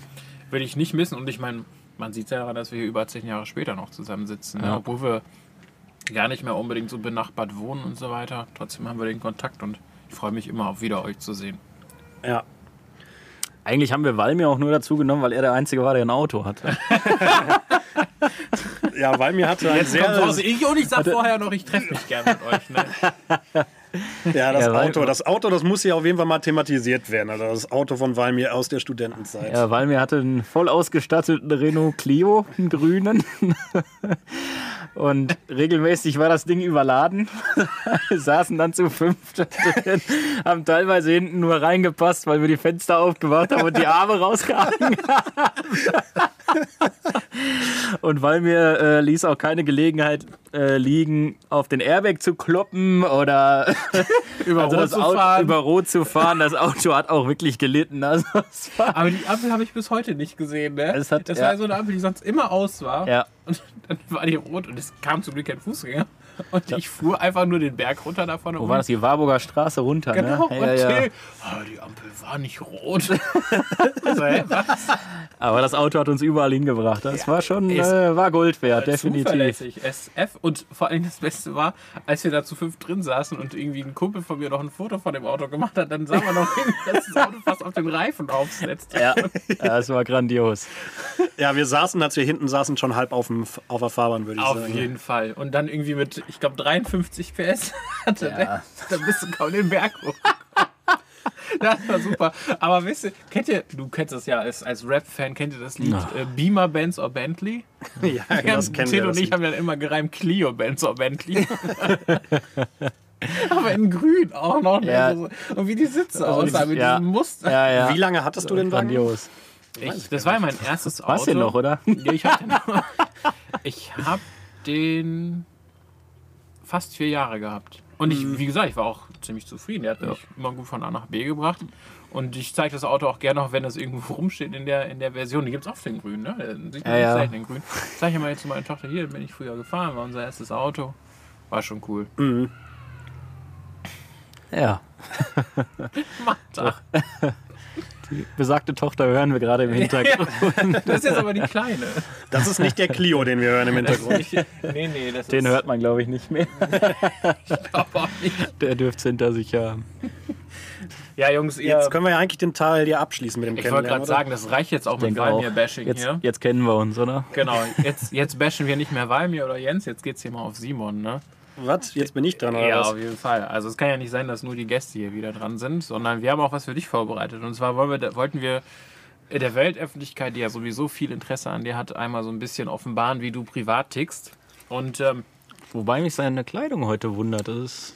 Speaker 2: Würde ich nicht missen. Und ich meine, man sieht ja daran, dass wir hier über zehn Jahre später noch zusammensitzen. Ne?
Speaker 3: Ja.
Speaker 2: Obwohl wir gar nicht mehr unbedingt so benachbart wohnen und so weiter. Trotzdem haben wir den Kontakt und ich freue mich immer auf wieder euch zu sehen.
Speaker 1: Ja.
Speaker 3: Eigentlich haben wir Walmir auch nur dazu genommen, weil er der Einzige war, der ein Auto hatte.
Speaker 1: ja, weil mir hatte ein
Speaker 2: Jetzt kommt raus,
Speaker 1: sehr,
Speaker 2: ich und ich sag vorher noch, ich treffe mich gerne mit euch. Ne?
Speaker 1: ja, das
Speaker 3: Ja,
Speaker 1: Auto, das Auto, das muss ja auf jeden Fall mal thematisiert werden. Also das Auto von Walmir aus der Studentenzeit.
Speaker 3: Ja, Walmir hatte einen voll ausgestatteten Renault Clio, einen grünen. Und regelmäßig war das Ding überladen. Wir saßen dann zu fünft drin, haben teilweise hinten nur reingepasst, weil wir die Fenster aufgemacht haben und die Arme rausgehangen haben. Und weil mir äh, ließ auch keine Gelegenheit äh, liegen, auf den Airbag zu kloppen oder
Speaker 2: Über
Speaker 3: also
Speaker 2: Rot zu
Speaker 3: Auto
Speaker 2: fahren.
Speaker 3: über Rot zu fahren. Das Auto hat auch wirklich gelitten. Also
Speaker 2: Aber die Ampel habe ich bis heute nicht gesehen. Ne?
Speaker 3: Es hat-
Speaker 2: das
Speaker 3: ja.
Speaker 2: war so eine Ampel, die sonst immer aus war.
Speaker 3: Ja.
Speaker 2: Und dann war die rot und es kam zum Glück kein Fußgänger. Und ich fuhr einfach nur den Berg runter davon.
Speaker 3: Wo war das? Die Warburger Straße runter,
Speaker 2: Genau,
Speaker 3: ne?
Speaker 2: und
Speaker 3: Ja, ja.
Speaker 2: "Ah, die Ampel war nicht rot. also, was?
Speaker 3: Aber das Auto hat uns überall hingebracht. Das war schon, äh, war Gold wert, definitiv.
Speaker 2: Zuverlässig. SF. Und vor allem das Beste war, als wir da zu fünf drin saßen und irgendwie ein Kumpel von mir noch ein Foto von dem Auto gemacht hat, dann sah man noch hin, dass das Auto fast auf den Reifen aufsetzt.
Speaker 3: Ja, das war grandios.
Speaker 1: Ja, wir saßen, als wir hinten saßen, schon halb auf, dem, auf der Fahrbahn, würde ich
Speaker 2: Auf
Speaker 1: sagen.
Speaker 2: jeden Fall. Und dann irgendwie mit, ich glaube, 53 PS hatte der. Dann bist du kaum den Berg hoch. Das war super. Aber weißt du, kennt ihr, du kennst das ja als, als Rap-Fan, kennt ihr das Lied äh, Beamer, Benz or Bentley?
Speaker 1: Ja,
Speaker 2: Wir
Speaker 1: das
Speaker 2: haben,
Speaker 1: kennen
Speaker 2: Till
Speaker 1: wir.
Speaker 2: und
Speaker 1: Das
Speaker 2: ich haben dann immer gereimt Clio, Benz or Bentley. Aber in grün auch noch. Ne?
Speaker 3: Ja.
Speaker 2: So- Und wie die Sitze aussahen mit
Speaker 3: ja.
Speaker 2: diesem Muster.
Speaker 3: Ja, ja.
Speaker 1: Wie lange hattest du den Wagen?
Speaker 3: Grandios.
Speaker 2: Ich, das war ja mein erstes Auto.
Speaker 3: Warst du noch, oder?
Speaker 2: Ja, ich habe den, ich hab den fast vier Jahre gehabt. Und ich, wie gesagt, ich war auch ziemlich zufrieden. Der hat mich immer gut von A nach B gebracht. Und ich zeige das Auto auch gerne, auch wenn das irgendwo rumsteht in der, in der Version. Die gibt es oft in grün, ne? Den Sieht man
Speaker 3: Ja, ja.
Speaker 2: in grün. Zeige ich mal jetzt zu meiner Tochter, hier bin ich früher gefahren, war unser erstes Auto. War schon cool.
Speaker 3: Ja,
Speaker 2: Martha.
Speaker 3: Die besagte Tochter hören wir gerade im Hintergrund.
Speaker 2: Das ist jetzt aber die kleine.
Speaker 1: Das ist nicht der Clio, den wir hören im Hintergrund.
Speaker 2: Nee, nee, das
Speaker 3: Den
Speaker 2: ist
Speaker 3: hört man, glaube ich, nicht mehr.
Speaker 2: aber auch nicht.
Speaker 3: Der dürfte es hinter sich haben.
Speaker 2: Ja, Jungs, ihr.
Speaker 1: Jetzt können wir ja eigentlich den Teil hier abschließen mit dem
Speaker 2: ich wollte gerade sagen, das reicht jetzt auch mit
Speaker 3: denke auch.
Speaker 2: Valmir-Bashing
Speaker 3: Jetzt,
Speaker 2: hier.
Speaker 3: jetzt kennen wir uns, oder?
Speaker 2: Genau, jetzt, jetzt bashen wir nicht mehr Valmir oder Jens, jetzt geht's hier mal auf Simon, ne?
Speaker 1: Was? Jetzt bin ich dran, oder
Speaker 2: Ja,
Speaker 1: was?
Speaker 2: auf jeden Fall. Also es kann ja nicht sein, dass nur die Gäste hier wieder dran sind, sondern wir haben auch was für dich vorbereitet. Und zwar wollen wir, wollten wir der Weltöffentlichkeit, die ja sowieso viel Interesse an dir hat, einmal so ein bisschen offenbaren, wie du privat tickst. Und ähm,
Speaker 3: Wobei mich seine Kleidung heute wundert. Das ist,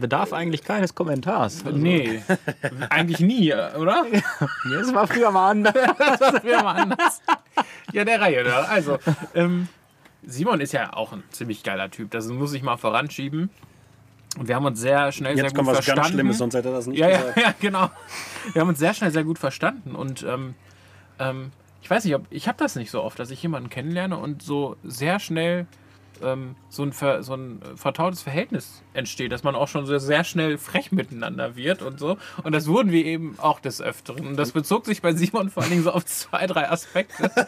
Speaker 3: bedarf eigentlich keines Kommentars. Also,
Speaker 2: nee, eigentlich nie, oder?
Speaker 3: Das war früher mal anders.
Speaker 2: Das wäre mal anders. Ja, der Reihe. Ne? Also, ähm, Simon ist ja auch ein ziemlich geiler Typ. Das muss ich mal voranschieben. Und wir haben uns sehr schnell sehr
Speaker 1: Jetzt
Speaker 2: gut
Speaker 1: kommt was
Speaker 2: verstanden.
Speaker 1: ganz Schlimmes, sonst hätte er das nicht
Speaker 2: Ja, ja,
Speaker 1: gesagt.
Speaker 2: ja, genau. Wir haben uns sehr schnell sehr gut verstanden und ähm, ähm, ich weiß nicht, ob ich habe das nicht so oft, dass ich jemanden kennenlerne und so sehr schnell ähm, so, ein ver, so ein vertrautes Verhältnis entsteht, dass man auch schon so sehr schnell frech miteinander wird und so. Und das wurden wir eben auch des Öfteren. Und das bezog sich bei Simon vor allen Dingen so auf zwei, drei Aspekte.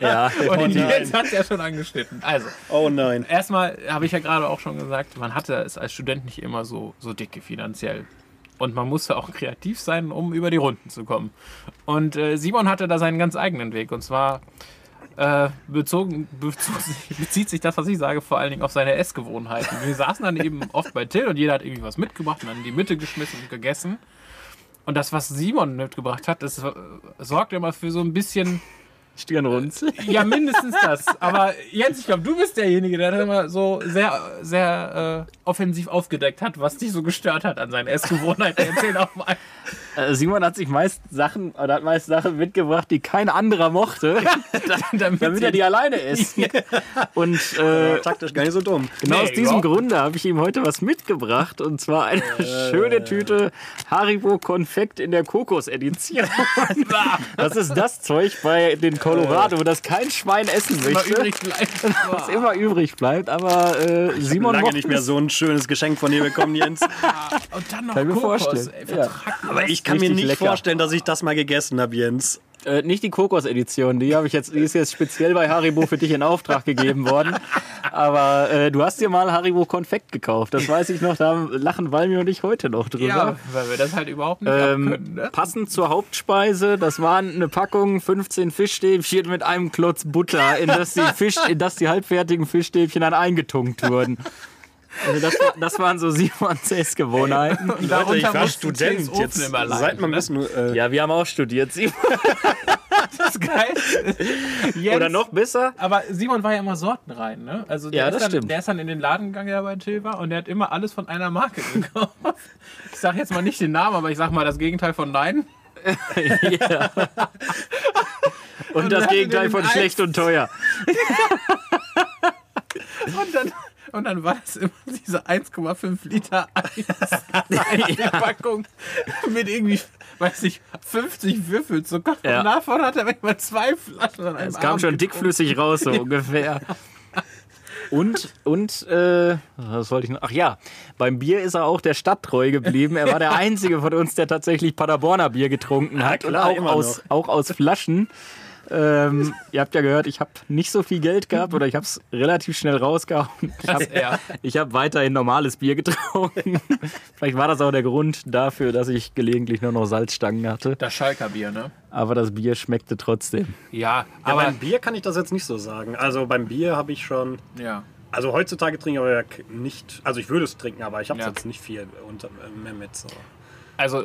Speaker 3: Ja,
Speaker 2: Und die
Speaker 1: nein.
Speaker 2: Jens hat ja schon angeschnitten. Also,
Speaker 1: Oh nein.
Speaker 2: erstmal habe ich ja gerade auch schon gesagt, man hatte es als Student nicht immer so, so dicke finanziell. Und man musste auch kreativ sein, um über die Runden zu kommen. Und äh, Simon hatte da seinen ganz eigenen Weg. Und zwar äh, bezogen, bezieht sich das, was ich sage, vor allen Dingen auf seine Essgewohnheiten. Wir saßen dann eben oft bei Till und jeder hat irgendwie was mitgebracht und dann in die Mitte geschmissen und gegessen. Und das, was Simon mitgebracht hat, das äh, sorgt immer für so ein bisschen
Speaker 3: Stirnrunzel.
Speaker 2: ja, mindestens das. Aber Jens, ich glaube, du bist derjenige, der das immer so sehr, sehr äh, offensiv aufgedeckt hat, was dich so gestört hat an seinen Essgewohnheiten. Erzähl doch mal.
Speaker 3: Äh, Simon hat sich meist Sachen, oder hat meist Sachen mitgebracht, die kein anderer mochte,
Speaker 2: Damit,
Speaker 3: damit er die alleine isst. Und äh,
Speaker 1: Taktisch gar nicht so dumm.
Speaker 3: genau
Speaker 2: Nee,
Speaker 3: aus diesem
Speaker 2: überhaupt
Speaker 3: Grunde habe ich ihm heute was mitgebracht. Und zwar eine schöne Tüte Haribo Konfekt in der Kokos-Edition. Das ist das Zeug bei den Colorado, das kein Schwein essen
Speaker 2: immer
Speaker 3: möchte.
Speaker 2: übrig bleibt.
Speaker 3: was immer übrig bleibt, aber äh, Simon
Speaker 1: Lange nicht mehr so ein schönes Geschenk von dir bekommen, Jens.
Speaker 2: Und dann noch
Speaker 3: Kann ich mir
Speaker 2: Kokos.
Speaker 3: vorstellen.
Speaker 2: Ey,
Speaker 3: Ja.
Speaker 1: Aber ich kann mir nicht
Speaker 3: lecker.
Speaker 1: vorstellen, dass ich das mal gegessen habe, Jens.
Speaker 3: Äh, nicht die Kokos-Edition, die habe ich jetzt, die ist jetzt speziell bei Haribo für dich in Auftrag gegeben worden. Aber äh, du hast dir mal Haribo Konfekt gekauft. Das weiß ich noch, da lachen Valmi und ich heute noch drüber.
Speaker 2: Ja, weil wir das halt überhaupt nicht.
Speaker 3: Ähm,
Speaker 2: Ne?
Speaker 3: passend zur Hauptspeise, das waren eine Packung 15 Fischstäbchen mit einem Klotz Butter, in das die, Fisch, in das die halbfertigen Fischstäbchen dann eingetunkt wurden. Also das, das waren so Simons Essgewohnheiten.
Speaker 2: Und
Speaker 1: Leute, ich
Speaker 2: darunter
Speaker 1: war Student. Jetzt
Speaker 2: immer leiden,
Speaker 1: seid mal ein
Speaker 2: ne?
Speaker 1: bisschen... Äh,
Speaker 3: Ja, wir haben auch studiert, Simon.
Speaker 2: Das ist geil. Jens,
Speaker 3: Oder noch besser?
Speaker 2: Aber Simon war ja immer sortenrein, ne? Also der
Speaker 3: Ja,
Speaker 2: ist
Speaker 3: das
Speaker 2: dann,
Speaker 3: stimmt.
Speaker 2: Der ist dann in den Laden gegangen, der bei Till war, und der hat immer alles von einer Marke gekauft. Ich sag jetzt mal nicht den Namen, aber ich sag mal das Gegenteil von Nein.
Speaker 3: ja. Und
Speaker 2: Und
Speaker 3: das Gegenteil von
Speaker 2: Eis.
Speaker 3: schlecht und teuer.
Speaker 2: Und dann, und dann war das immer diese 1,5 Liter Eis Packung mit irgendwie, weiß ich, 50 Würfelzucker.
Speaker 3: Ja.
Speaker 2: Und davon hat er manchmal zwei Flaschen an einem
Speaker 3: Es kam
Speaker 2: Abend
Speaker 3: schon
Speaker 2: getrunken.
Speaker 3: dickflüssig raus, so ungefähr. Und, und, äh, was wollte ich noch? Ach ja, beim Bier ist er auch der Stadt treu geblieben. Er war der Einzige von uns, der tatsächlich Paderborner Bier getrunken hat.
Speaker 1: klar,
Speaker 3: und auch aus, auch aus Flaschen. Ähm, ihr habt ja gehört, ich habe nicht so viel Geld gehabt oder ich habe es relativ schnell rausgehauen. Ich habe
Speaker 2: Ja.
Speaker 3: hab weiterhin normales Bier getrunken. Vielleicht war das auch der Grund dafür, dass ich gelegentlich nur noch Salzstangen hatte.
Speaker 2: Das Schalker Bier, ne?
Speaker 3: Aber das Bier schmeckte trotzdem.
Speaker 2: Ja,
Speaker 1: aber
Speaker 2: aber.
Speaker 1: beim Bier kann ich das jetzt nicht so sagen. Also beim Bier habe ich schon...
Speaker 2: Ja.
Speaker 1: Also heutzutage trinke ich aber ja nicht... Also ich würde es trinken, aber ich habe es
Speaker 2: Ja.
Speaker 1: jetzt nicht viel unter, mehr mit. So.
Speaker 2: Also,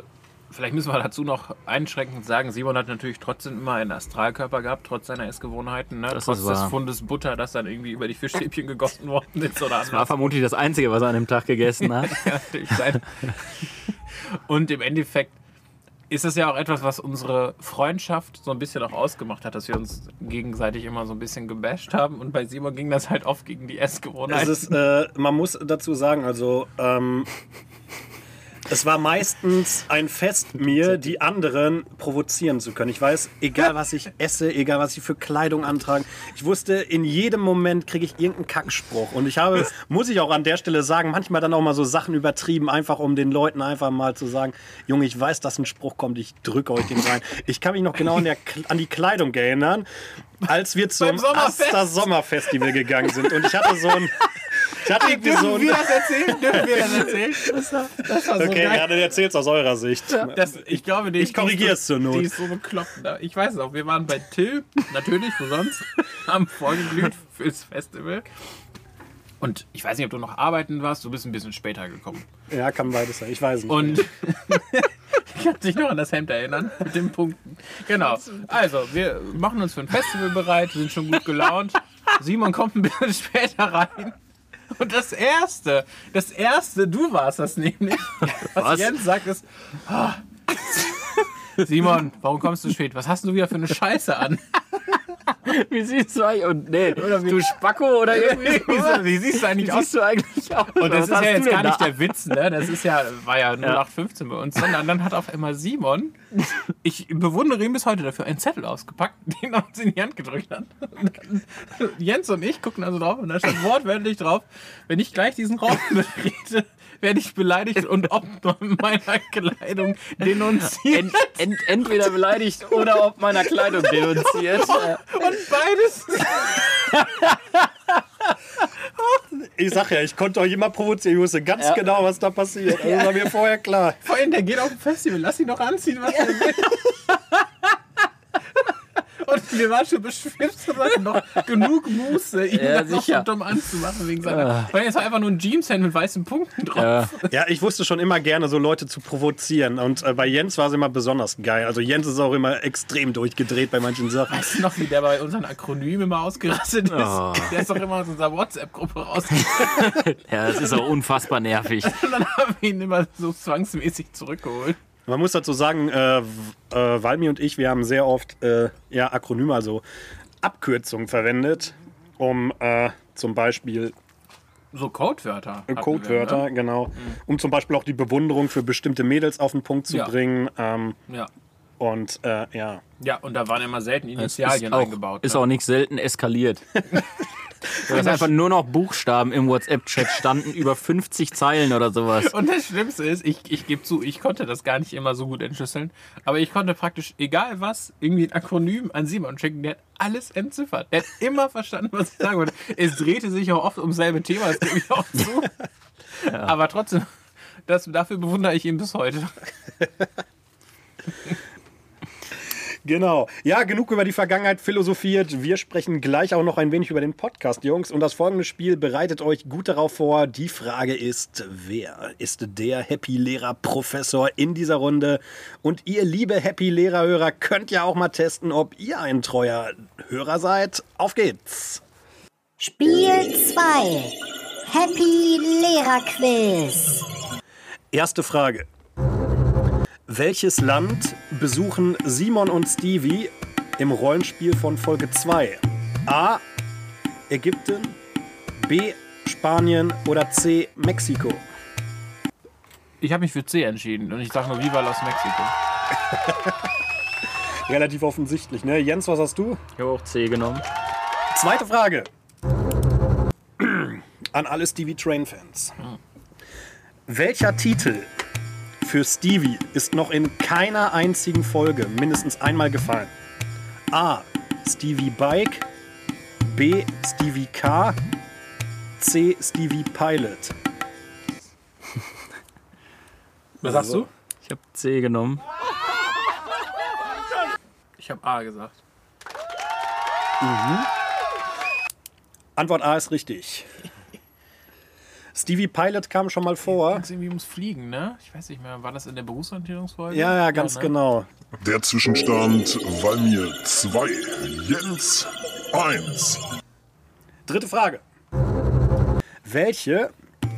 Speaker 2: vielleicht müssen wir dazu noch einschränkend sagen, Simon hat natürlich trotzdem immer einen Astralkörper gehabt, trotz seiner Essgewohnheiten. Ne?
Speaker 3: Das
Speaker 2: trotz
Speaker 3: ist
Speaker 2: des. Fundes Butter, das dann irgendwie über die Fischstäbchen gegossen worden ist oder
Speaker 3: War
Speaker 2: anders.
Speaker 3: vermutlich das Einzige, was er an dem Tag gegessen hat.
Speaker 2: Ja. Und im Endeffekt ist es ja auch etwas, was unsere Freundschaft so ein bisschen auch ausgemacht hat, dass wir uns gegenseitig immer so ein bisschen gebasht haben. Und bei Simon ging das halt oft gegen die
Speaker 1: Es
Speaker 2: Essgewohnheiten.
Speaker 1: ist, äh, man muss dazu sagen, also ähm, Es war meistens ein Fest mir, die anderen provozieren zu können. Ich weiß, egal was ich esse, egal was ich für Kleidung antrage, ich wusste, in jedem Moment kriege ich irgendeinen Kackspruch. Und ich habe, muss ich auch an der Stelle sagen, manchmal dann auch mal so Sachen übertrieben, einfach um den Leuten einfach mal zu sagen, Junge, ich weiß, dass ein Spruch kommt, ich drücke euch den rein. Ich kann mich noch genau an, der, an die Kleidung erinnern, als wir zum. Asta Sommerfestival gegangen sind. Und ich hatte so ein... Ich hatte irgendwie so
Speaker 2: Dürfen wir
Speaker 1: ein...
Speaker 2: das erzählen? Dürfen wir das erzählen? Das war, das war so
Speaker 1: Okay,
Speaker 2: geil.
Speaker 1: ja, dann erzähl's aus eurer Sicht.
Speaker 2: Das, ich glaube, die,
Speaker 1: Ich korrigiere es zur
Speaker 2: Die
Speaker 1: Not.
Speaker 2: ist so bekloppt. Ich weiß es auch. Wir waren bei Till, natürlich, wo sonst, haben vorgeglüht fürs Festival. Und ich weiß nicht, ob du noch arbeiten warst. Du bist ein bisschen später gekommen.
Speaker 1: Ja, kann beides sein. Ich weiß nicht.
Speaker 2: Und ich kann dich noch an das Hemd erinnern mit den Punkten. Genau. Also, wir machen uns für ein Festival bereit, sind schon gut gelaunt. Simon kommt ein bisschen später rein. Und das Erste, das Erste, du warst das nämlich, was,
Speaker 3: Was?
Speaker 2: Jens sagt, ist, "Ah, Simon, warum kommst du spät? Was hast du wieder für eine Scheiße an?
Speaker 3: Wie siehst du eigentlich? Und nee, du Spacko oder irgendwie
Speaker 2: Wie, siehst du eigentlich
Speaker 3: Wie
Speaker 2: aus?
Speaker 3: siehst du eigentlich aus?
Speaker 2: Und das
Speaker 3: Was
Speaker 2: ist ja jetzt gar nicht
Speaker 3: da?
Speaker 2: der Witz, ne? Das ist ja, war ja 0815 bei uns, sondern dann hat auf einmal Simon, ich bewundere ihn bis heute dafür, einen Zettel ausgepackt, den er uns in die Hand gedrückt hat. Und Jens und ich gucken also drauf und da stand wortwörtlich drauf, wenn ich gleich diesen Raum betrete, werde ich beleidigt und ob meiner Kleidung denunziert.
Speaker 3: Ent, ent, entweder beleidigt oder ob meiner Kleidung denunziert.
Speaker 2: Und beides.
Speaker 1: ich sag ja, ich konnte euch immer provozieren. Ich wusste ganz
Speaker 3: Ja.
Speaker 1: genau, was da passiert. Das war mir vorher klar.
Speaker 2: Vor allem, der geht auf ein Festival, lass ihn doch anziehen, was er will. Wir waren schon beschwipst und hatten noch genug Muße, ihn
Speaker 3: Ja,
Speaker 2: dann noch so dumm anzumachen wegen seiner. Weil jetzt war einfach nur ein Jeanshemd mit weißen Punkten drauf.
Speaker 3: Ja.
Speaker 1: Ja, ich wusste schon immer gerne, so Leute zu provozieren. Und äh, bei Jens war es immer besonders geil. Also Jens ist auch immer extrem durchgedreht bei manchen Sachen.
Speaker 2: Weißt du noch, wie der bei unseren Akronymen immer ausgerastet ist?
Speaker 3: Oh.
Speaker 2: Der ist doch immer aus unserer WhatsApp-Gruppe rausgegangen.
Speaker 3: ja, das ist auch unfassbar nervig.
Speaker 2: Und dann haben wir ihn immer so zwangsmäßig zurückgeholt.
Speaker 1: Man muss dazu sagen, äh, äh, Valmi und ich, wir haben sehr oft äh, ja, Akronyme, also Abkürzungen verwendet, um äh, zum Beispiel
Speaker 2: So Codewörter. wir,
Speaker 1: Codewörter,
Speaker 2: ne?
Speaker 1: genau, um zum Beispiel auch die Bewunderung für bestimmte Mädels auf den Punkt zu
Speaker 2: Ja.
Speaker 1: bringen. Ähm,
Speaker 2: Ja.
Speaker 1: und äh, ja,
Speaker 2: ja, und da waren immer selten Initialien
Speaker 3: ist auch,
Speaker 2: eingebaut.
Speaker 3: ist
Speaker 2: ne?
Speaker 3: auch nicht selten eskaliert. Dass einfach nur noch Buchstaben im WhatsApp-Chat standen, über 50 Zeilen oder sowas.
Speaker 2: Und das Schlimmste ist, ich, ich gebe zu, ich konnte das gar nicht immer so gut entschlüsseln, aber ich konnte praktisch, egal was, irgendwie ein Akronym an Simon schicken, der hat alles entziffert. Der hat immer verstanden, was ich sagen wollte. Es drehte sich auch oft ums selbe Thema, das gebe ich auch zu. Aber trotzdem, das, dafür bewundere ich ihn bis heute.
Speaker 1: Genau. Ja, genug über die Vergangenheit philosophiert. Wir sprechen gleich auch noch ein wenig über den Podcast, Jungs. Und das folgende Spiel bereitet euch gut darauf vor. Die Frage ist, wer ist der Happy-Lehrer-Professor in dieser Runde? Und ihr, liebe Happy-Lehrer-Hörer, könnt ja auch mal testen, ob ihr ein treuer Hörer seid. Auf geht's!
Speaker 4: Spiel 2. Happy Lehrerquiz.
Speaker 1: Erste Frage. Welches Land besuchen Simon und Stevie im Rollenspiel von Folge 2? A. Ägypten, B. Spanien oder C. Mexiko?
Speaker 2: Ich habe mich für C entschieden und ich sage nur Viva Los Mexico.
Speaker 1: Relativ offensichtlich, ne? Jens, was hast du?
Speaker 3: Ich habe auch C genommen.
Speaker 1: Zweite Frage. An alle Stevie Train-Fans. Welcher Titel für Stevie ist noch in keiner einzigen Folge mindestens einmal gefallen? A. Stevie Bike. B. Stevie Car. C. Stevie Pilot.
Speaker 2: Was sagst du?
Speaker 3: Ich habe C genommen.
Speaker 2: Ich habe A gesagt.
Speaker 1: Antwort A ist richtig. Stevie Pilot kam schon mal vor.
Speaker 2: Ging's irgendwie ums Fliegen, ne? Ich weiß nicht mehr. War das in der Berufsorientierungsfolge?
Speaker 1: Ja, ja, ganz
Speaker 2: ne?
Speaker 1: genau.
Speaker 5: Der Zwischenstand Valmir 2, Jens 1.
Speaker 1: Dritte Frage. Welche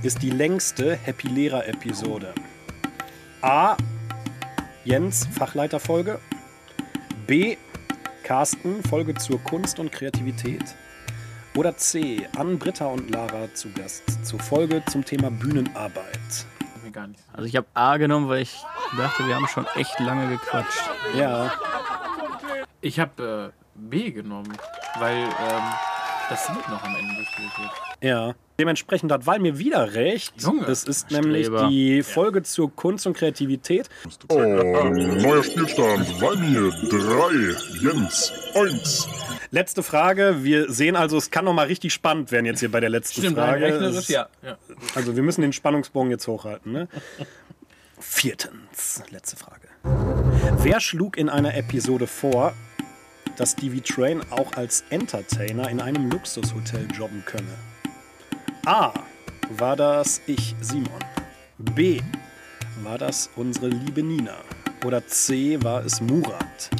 Speaker 1: ist die längste Happy Lehrer Episode? A. Jens Fachleiterfolge. B. Carsten Folge zur Kunst und Kreativität. Oder C. Ann, Britta und Lara zu Gast zur Folge zum Thema Bühnenarbeit.
Speaker 3: Also ich habe A genommen, weil ich dachte, wir haben schon echt lange gequatscht.
Speaker 1: Ja.
Speaker 2: Ich habe äh, B genommen, weil ähm, das Lied noch am Ende gespielt wird.
Speaker 1: Ja. Dementsprechend hat Walmir wieder recht.
Speaker 2: Junge,
Speaker 1: es ist nämlich
Speaker 3: Streber.
Speaker 1: die Folge zur Kunst und Kreativität.
Speaker 5: Oh, neuer Spielstand. Walmir 3, Jens 1.
Speaker 1: Letzte Frage. Wir sehen also, es kann noch mal richtig spannend werden jetzt hier bei der letzten
Speaker 2: Stimmt,
Speaker 1: Frage. Es-
Speaker 2: ja. ja.
Speaker 1: Also wir müssen den Spannungsbogen jetzt hochhalten. Ne? Viertens, letzte Frage. Wer schlug in einer Episode vor, dass Stevie Train auch als Entertainer in einem Luxushotel jobben könne? A. War das ich, Simon? B. War das unsere liebe Nina? Oder C. War es Murat?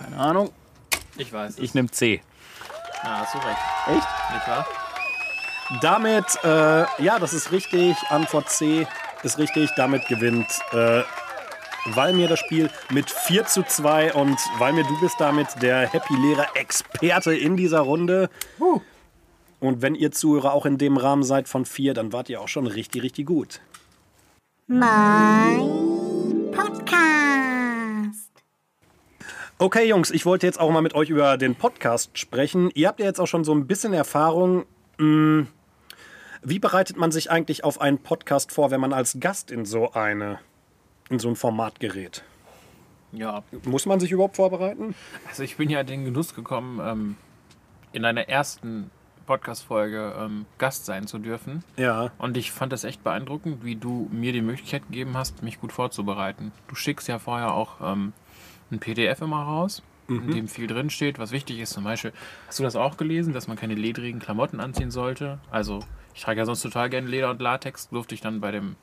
Speaker 3: Keine Ahnung.
Speaker 2: Ich weiß.
Speaker 3: Ich nehme C.
Speaker 2: Ah, hast du recht.
Speaker 3: Echt?
Speaker 2: Nicht wahr?
Speaker 1: Damit, äh, ja, das ist richtig. Antwort C ist richtig. Damit gewinnt äh, Walmir das Spiel mit 4 zu 2. Und Walmir, du bist damit der Happy-Lehrer-Experte in dieser Runde. Und wenn ihr Zuhörer auch in dem Rahmen seid von 4, dann wart ihr auch schon richtig, richtig gut.
Speaker 4: Mein Podcast.
Speaker 1: Okay, Jungs, ich wollte jetzt auch mal mit euch über den Podcast sprechen. Ihr habt ja jetzt auch schon so ein bisschen Erfahrung. Mh, Wie bereitet man sich eigentlich auf einen Podcast vor, wenn man als Gast in so eine in so ein Format gerät?
Speaker 2: Ja.
Speaker 1: Muss man sich überhaupt vorbereiten?
Speaker 2: Also ich bin ja in den Genuss gekommen, ähm, in einer ersten Podcast-Folge ähm, Gast sein zu dürfen.
Speaker 1: Ja.
Speaker 2: Und ich fand das echt beeindruckend, wie du mir die Möglichkeit gegeben hast, mich gut vorzubereiten. Du schickst ja vorher auch ähm, ein PDF immer raus, in dem viel drin steht, was wichtig ist. Zum Beispiel, hast du das auch gelesen, dass man keine ledrigen Klamotten anziehen sollte? Also, ich trage ja sonst total gerne Leder und Latex, durfte ich dann bei dem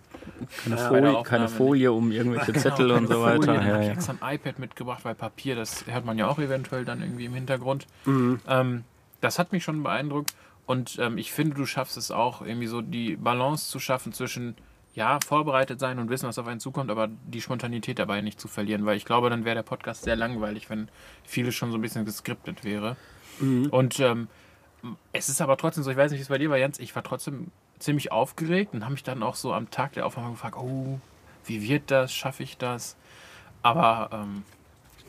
Speaker 3: Keine,
Speaker 2: der
Speaker 3: Folie, keine Folie um irgendwelche Zettel und so
Speaker 2: Genau, Folie,
Speaker 3: weiter.
Speaker 2: Dann
Speaker 3: Ja,
Speaker 2: habe ich
Speaker 3: ja.
Speaker 2: extra ein iPad mitgebracht, weil Papier, das hört man ja auch eventuell dann irgendwie im Hintergrund.
Speaker 3: Mhm.
Speaker 2: Ähm, das hat mich schon beeindruckt. Und ähm, ich finde, du schaffst es auch, irgendwie so die Balance zu schaffen zwischen, ja, vorbereitet sein und wissen, was auf einen zukommt, aber die Spontanität dabei nicht zu verlieren, weil ich glaube, dann wäre der Podcast sehr langweilig, wenn vieles schon so ein bisschen geskriptet wäre. Und ähm, es ist aber trotzdem so, ich weiß nicht, wie es bei dir war, Jens, ich war trotzdem ziemlich aufgeregt und habe mich dann auch so am Tag der Aufnahme gefragt, oh, wie wird das, schaffe ich das? Aber ähm,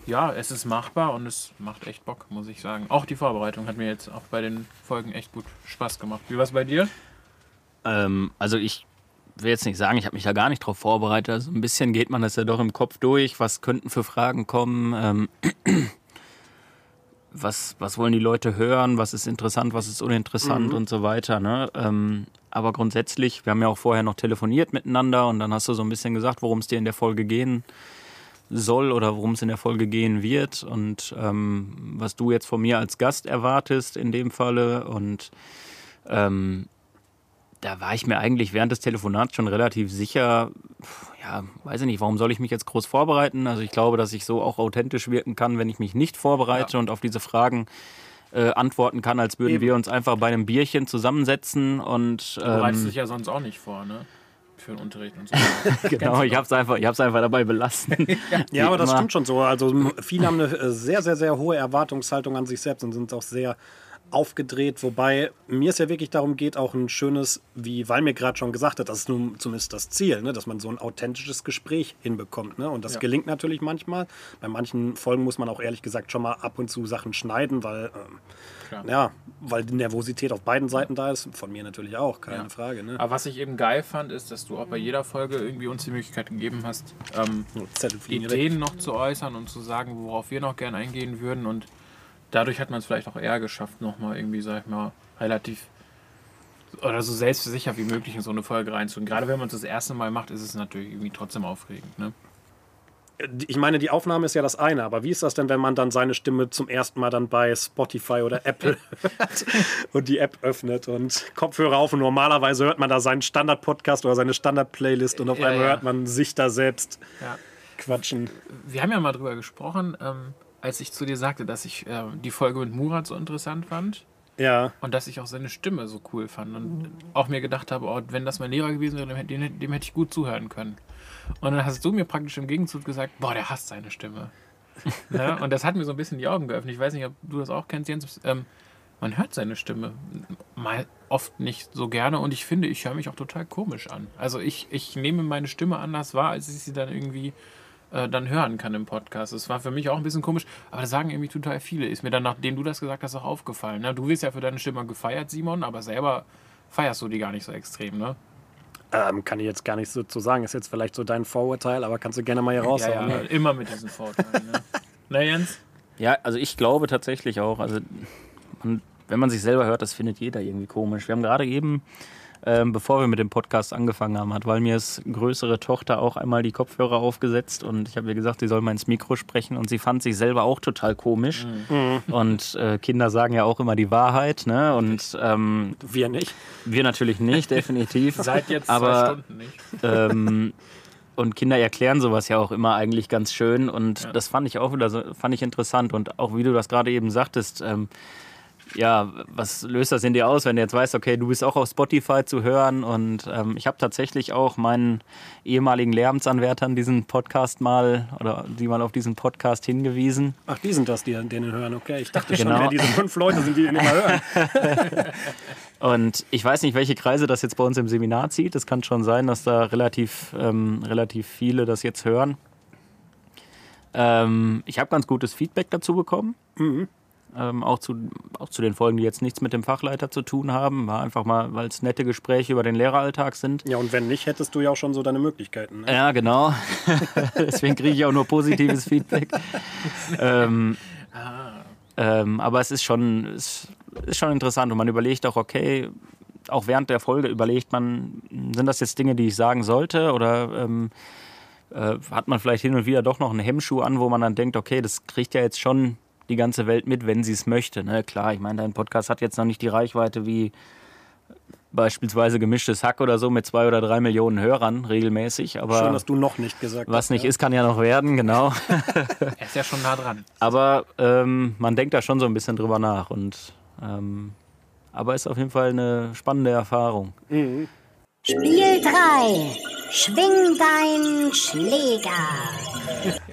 Speaker 2: ja, es ist machbar und es macht echt Bock, muss ich sagen. Auch die Vorbereitung hat mir jetzt auch bei den Folgen echt gut Spaß gemacht. Wie war es bei dir?
Speaker 3: Ähm, also ich will jetzt nicht sagen, ich habe mich da gar nicht drauf vorbereitet. Also ein bisschen geht man das ja doch im Kopf durch. Was könnten für Fragen kommen? Ähm, was, was wollen die Leute hören? Was ist interessant? Was ist uninteressant und so weiter. Ne? Ähm, aber grundsätzlich, wir haben ja auch vorher noch telefoniert miteinander und dann hast du so ein bisschen gesagt, worum es dir in der Folge gehen soll oder worum es in der Folge gehen wird und ähm, was du jetzt von mir als Gast erwartest in dem Falle und ähm, da war ich mir eigentlich während des Telefonats schon relativ sicher, ja, weiß ich nicht, warum soll ich mich jetzt groß vorbereiten? Also ich glaube, dass ich so auch authentisch wirken kann, wenn ich mich nicht vorbereite und auf diese Fragen äh, antworten kann, als würden
Speaker 1: Eben.
Speaker 3: wir uns einfach bei einem Bierchen zusammensetzen und
Speaker 2: Du bereitest
Speaker 3: ähm,
Speaker 2: dich ja sonst auch nicht vor, ne? Für den Unterricht und so.
Speaker 3: genau, ich habe es einfach, ich hab's einfach dabei belassen.
Speaker 1: Ja, aber das
Speaker 3: immer.
Speaker 1: stimmt schon so. Also viele haben eine äh, sehr, sehr, sehr hohe Erwartungshaltung an sich selbst und sind auch sehr aufgedreht. Wobei mir es ja wirklich darum geht, auch ein schönes, wie Walmir gerade schon gesagt hat, das ist nun zumindest das Ziel, ne? dass man so ein authentisches Gespräch hinbekommt. Ne? Und das gelingt natürlich manchmal. Bei manchen Folgen muss man auch ehrlich gesagt schon mal ab und zu Sachen schneiden, weil,
Speaker 2: Klar.
Speaker 1: ja, weil die Nervosität auf beiden Seiten da ist. Von mir natürlich auch, keine
Speaker 2: Ja.
Speaker 1: Frage. Ne?
Speaker 2: Aber was ich eben geil fand, ist, dass du auch bei jeder Folge irgendwie uns die Möglichkeit gegeben hast, ähm. Ideen noch zu äußern und zu sagen, worauf wir noch gern eingehen würden. Und dadurch hat man es vielleicht auch eher geschafft, nochmal irgendwie, sag ich mal, relativ oder so selbstsicher wie möglich in so eine Folge reinzugehen. Gerade wenn man es das erste Mal macht, ist es natürlich irgendwie trotzdem aufregend. Ne?
Speaker 1: Ich meine, die Aufnahme ist ja das eine, aber wie ist das denn, wenn man dann seine Stimme zum ersten Mal dann bei Spotify oder Apple hört und die App öffnet und Kopfhörer auf und normalerweise hört man da seinen Standard-Podcast oder seine Standard-Playlist und auf
Speaker 2: Ja,
Speaker 1: einmal
Speaker 2: ja.
Speaker 1: hört man sich da selbst
Speaker 2: Ja.
Speaker 1: quatschen.
Speaker 2: Wir haben ja mal drüber gesprochen, ähm, als ich zu dir sagte, dass ich äh, die Folge mit Murat so interessant fand.
Speaker 1: Ja,
Speaker 2: Und dass ich auch seine Stimme so cool fand. Und auch mir gedacht habe, oh, wenn das mein Lehrer gewesen wäre, dem, dem, dem hätte ich gut zuhören können. Und dann hast du mir praktisch im Gegenzug gesagt, boah, der hasst seine Stimme. ja, und das hat mir so ein bisschen die Augen geöffnet. Ich weiß nicht, ob du das auch kennst, Jens. Ähm, man hört seine Stimme. Mal oft nicht so gerne und ich finde, ich höre mich auch total komisch an. Also ich, ich nehme meine Stimme anders wahr, als ich sie dann irgendwie äh, dann hören kann im Podcast. Das war für mich auch ein bisschen komisch, aber das sagen irgendwie total viele. Ist mir dann, nachdem du das gesagt hast, auch aufgefallen. Ne? Du wirst ja für deine Stimme gefeiert, Simon, aber selber feierst du die gar nicht so extrem, ne?
Speaker 1: Ähm, kann ich jetzt gar nicht so zu sagen. Ist jetzt vielleicht so dein Vorurteil, aber kannst du gerne mal hier
Speaker 2: Ja,
Speaker 1: raushauen.
Speaker 2: ja,
Speaker 1: ne?
Speaker 2: immer mit diesen Vorteilen. Ne? Na Jens?
Speaker 3: Ja, also ich glaube tatsächlich auch, also man, wenn man sich selber hört, das findet jeder irgendwie komisch. Wir haben gerade eben, ähm, bevor wir mit dem Podcast angefangen haben, hat Valmirs größere Tochter auch einmal die Kopfhörer aufgesetzt und ich habe ihr gesagt, sie soll mal ins Mikro sprechen und sie fand sich selber auch total komisch. Und äh, Kinder sagen ja auch immer die Wahrheit, ne? Und ähm,
Speaker 1: Wir nicht.
Speaker 3: wir natürlich nicht, definitiv.
Speaker 2: Seit jetzt
Speaker 3: Aber-
Speaker 2: zwei Stunden nicht.
Speaker 3: ähm, und Kinder erklären sowas ja auch immer eigentlich ganz schön und das fand ich auch wieder so, fand ich interessant und auch wie du das gerade eben sagtest, ähm, ja, was löst das in dir aus, wenn du jetzt weißt, okay, du bist auch auf Spotify zu hören und ähm, ich habe tatsächlich auch meinen ehemaligen Lehramtsanwärtern diesen Podcast mal oder die mal auf diesen Podcast hingewiesen.
Speaker 1: Ach, die sind das, die den hören. Okay, ich dachte schon,
Speaker 3: Genau.
Speaker 1: wer diese fünf Leute sind, die den immer hören.
Speaker 3: Und ich weiß nicht, welche Kreise das jetzt bei uns im Seminar zieht. Es kann schon sein, dass da relativ, ähm, relativ viele das jetzt hören. Ähm, ich habe ganz gutes Feedback dazu bekommen. Ähm, auch, zu, auch zu den Folgen, die jetzt nichts mit dem Fachleiter zu tun haben. War einfach mal, weil es nette Gespräche über den Lehreralltag sind.
Speaker 1: Ja, und wenn nicht, hättest du ja auch schon so deine Möglichkeiten. Ne?
Speaker 3: Ja, genau. Deswegen kriege ich auch nur positives Feedback. ähm, ähm, aber es ist schon, es ist schon interessant und man überlegt auch, okay, auch während der Folge überlegt man, sind das jetzt Dinge, die ich sagen sollte oder ähm, äh, hat man vielleicht hin und wieder doch noch einen Hemmschuh an, wo man dann denkt, okay, das kriegt ja jetzt schon die ganze Welt mit, wenn sie es möchte. Ne? Klar, ich meine, dein Podcast hat jetzt noch nicht die Reichweite wie beispielsweise gemischtes Hack oder so mit zwei oder drei Millionen Hörern regelmäßig, aber
Speaker 1: Schön, dass du noch nicht gesagt hast.
Speaker 3: was nicht
Speaker 1: ja.
Speaker 3: ist, kann ja noch werden, genau.
Speaker 2: Er ist ja schon nah dran.
Speaker 3: Aber ähm, man denkt da schon so ein bisschen drüber nach. Und, ähm, aber ist auf jeden Fall eine spannende Erfahrung.
Speaker 4: Spiel 3. Schwing dein Schläger.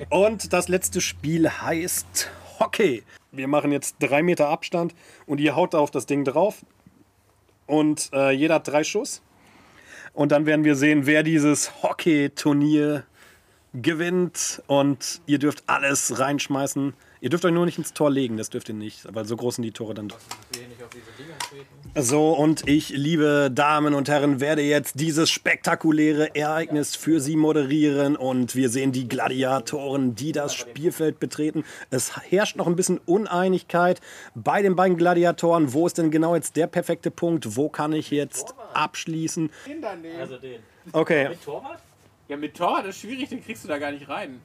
Speaker 1: Und das letzte Spiel heißt Hockey. Wir machen jetzt drei Meter Abstand und ihr haut auf das Ding drauf. Und äh, jeder hat drei Schuss. Und dann werden wir sehen, wer dieses Hockey-Turnier gewinnt. Und ihr dürft alles reinschmeißen. Ihr dürft euch nur nicht ins Tor legen, das dürft ihr nicht, weil so groß sind die Tore dann. So, und ich, liebe Damen und Herren, werde jetzt dieses spektakuläre Ereignis für Sie moderieren. Und wir sehen die Gladiatoren, die das Spielfeld betreten. Es herrscht noch ein bisschen Uneinigkeit bei den beiden Gladiatoren. Wo ist denn genau jetzt der perfekte Punkt? Wo kann ich jetzt abschließen? Okay,
Speaker 2: Ja, mit Tor, das ist schwierig, den kriegst du da gar nicht rein.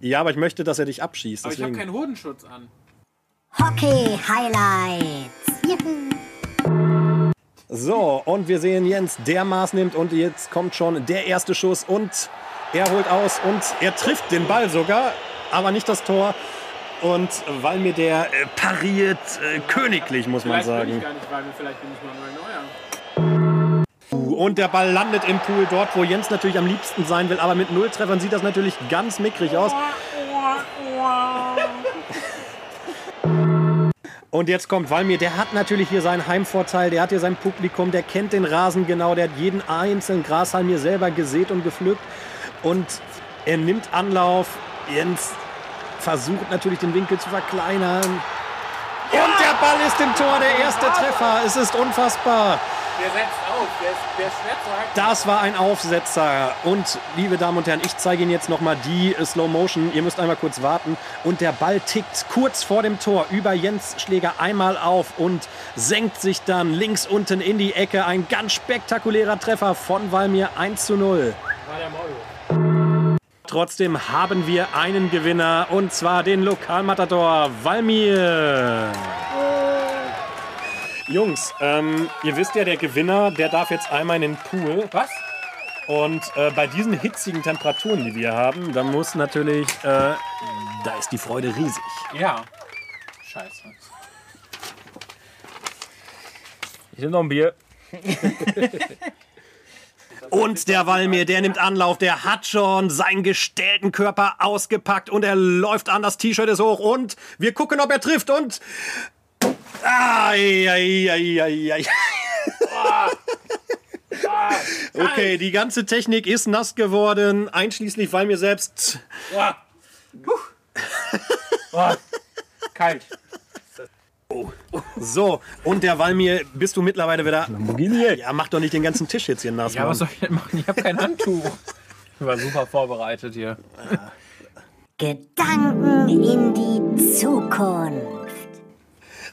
Speaker 1: ja, aber ich möchte, dass er dich abschießt.
Speaker 2: Aber ich habe
Speaker 1: Deswegen.
Speaker 2: keinen Hodenschutz an.
Speaker 4: Hockey Highlights. Juhu.
Speaker 1: So, und wir sehen Jens, der Maß nimmt und jetzt kommt schon der erste Schuss und er holt aus und er trifft den Ball sogar, aber nicht das Tor. Und weil mir der äh, pariert äh, königlich, muss man
Speaker 2: Vielleicht bin
Speaker 1: sagen.
Speaker 2: ich gar nicht mir, vielleicht bin ich mal neuer.
Speaker 1: Und der Ball landet im Pool dort, wo Jens natürlich am liebsten sein will, aber mit null Treffern sieht das natürlich ganz mickrig aus. Und jetzt kommt Walmir, der hat natürlich hier seinen Heimvorteil, der hat hier sein Publikum, der kennt den Rasen genau, der hat jeden einzelnen Grashalm hier selber gesät und gepflückt. Und er nimmt Anlauf. Jens versucht natürlich den Winkel zu verkleinern. Und der Ball ist im Tor, der erste Treffer. Es ist unfassbar.
Speaker 2: Der setzt auf, der ist, der ist schwer zu halten.
Speaker 1: Das war ein Aufsetzer. Und liebe Damen und Herren, ich zeige Ihnen jetzt nochmal die äh, Slow Motion. Ihr müsst einmal kurz warten. Und der Ball tickt kurz vor dem Tor über Jens Schläger einmal auf und senkt sich dann links unten in die Ecke. Ein ganz spektakulärer Treffer von Walmir 1 zu 0.
Speaker 2: War der.
Speaker 1: Trotzdem haben wir einen Gewinner und zwar den Lokalmatador Walmir. Jungs, ähm, ihr wisst ja, der Gewinner, der darf jetzt einmal in den Pool.
Speaker 2: Was?
Speaker 1: Und äh, bei diesen hitzigen Temperaturen, die wir haben, da muss natürlich, äh, da ist die Freude riesig.
Speaker 2: Ja. Scheiße.
Speaker 3: Ich nehme noch ein Bier.
Speaker 1: Und der Walmir, der nimmt Anlauf, der hat schon seinen gestellten Körper ausgepackt und er läuft an, das T-Shirt ist hoch und wir gucken, ob er trifft und... Ai, ai, ai, ai, ai. Okay, die ganze Technik ist nass geworden, einschließlich weil mir selbst.
Speaker 2: Ah. Oh, kalt.
Speaker 1: So, und der Walmir, bist du mittlerweile wieder.
Speaker 3: Lamborghini.
Speaker 1: Ja, mach doch nicht den ganzen Tisch jetzt hier nass.
Speaker 2: Ja,
Speaker 1: Mann.
Speaker 2: was soll ich denn machen? Ich habe kein Handtuch. Ich war super vorbereitet hier.
Speaker 4: Gedanken in die Zukunft.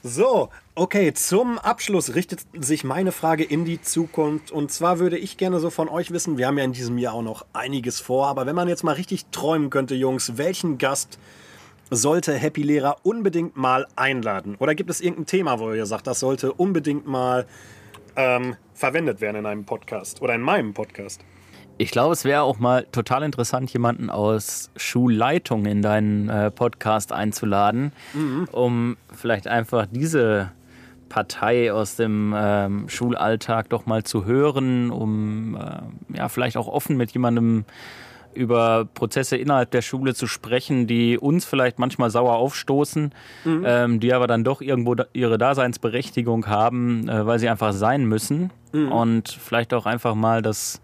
Speaker 1: So, okay, zum Abschluss richtet sich meine Frage in die Zukunft. Und zwar würde ich gerne so von euch wissen, wir haben ja in diesem Jahr auch noch einiges vor, aber wenn man jetzt mal richtig träumen könnte, Jungs, welchen Gast sollte Happy Lehrer unbedingt mal einladen? Oder gibt es irgendein Thema, wo ihr sagt, das sollte unbedingt mal ähm, verwendet werden in einem Podcast oder in meinem Podcast?
Speaker 3: Ich glaube, es wäre auch mal total interessant, jemanden aus Schulleitung in deinen äh, Podcast einzuladen, um vielleicht einfach diese Partei aus dem ähm, Schulalltag doch mal zu hören, um äh, ja vielleicht auch offen mit jemandem über Prozesse innerhalb der Schule zu sprechen, die uns vielleicht manchmal sauer aufstoßen, ähm, die aber dann doch irgendwo da, ihre Daseinsberechtigung haben, äh, weil sie einfach sein müssen. Und vielleicht auch einfach mal das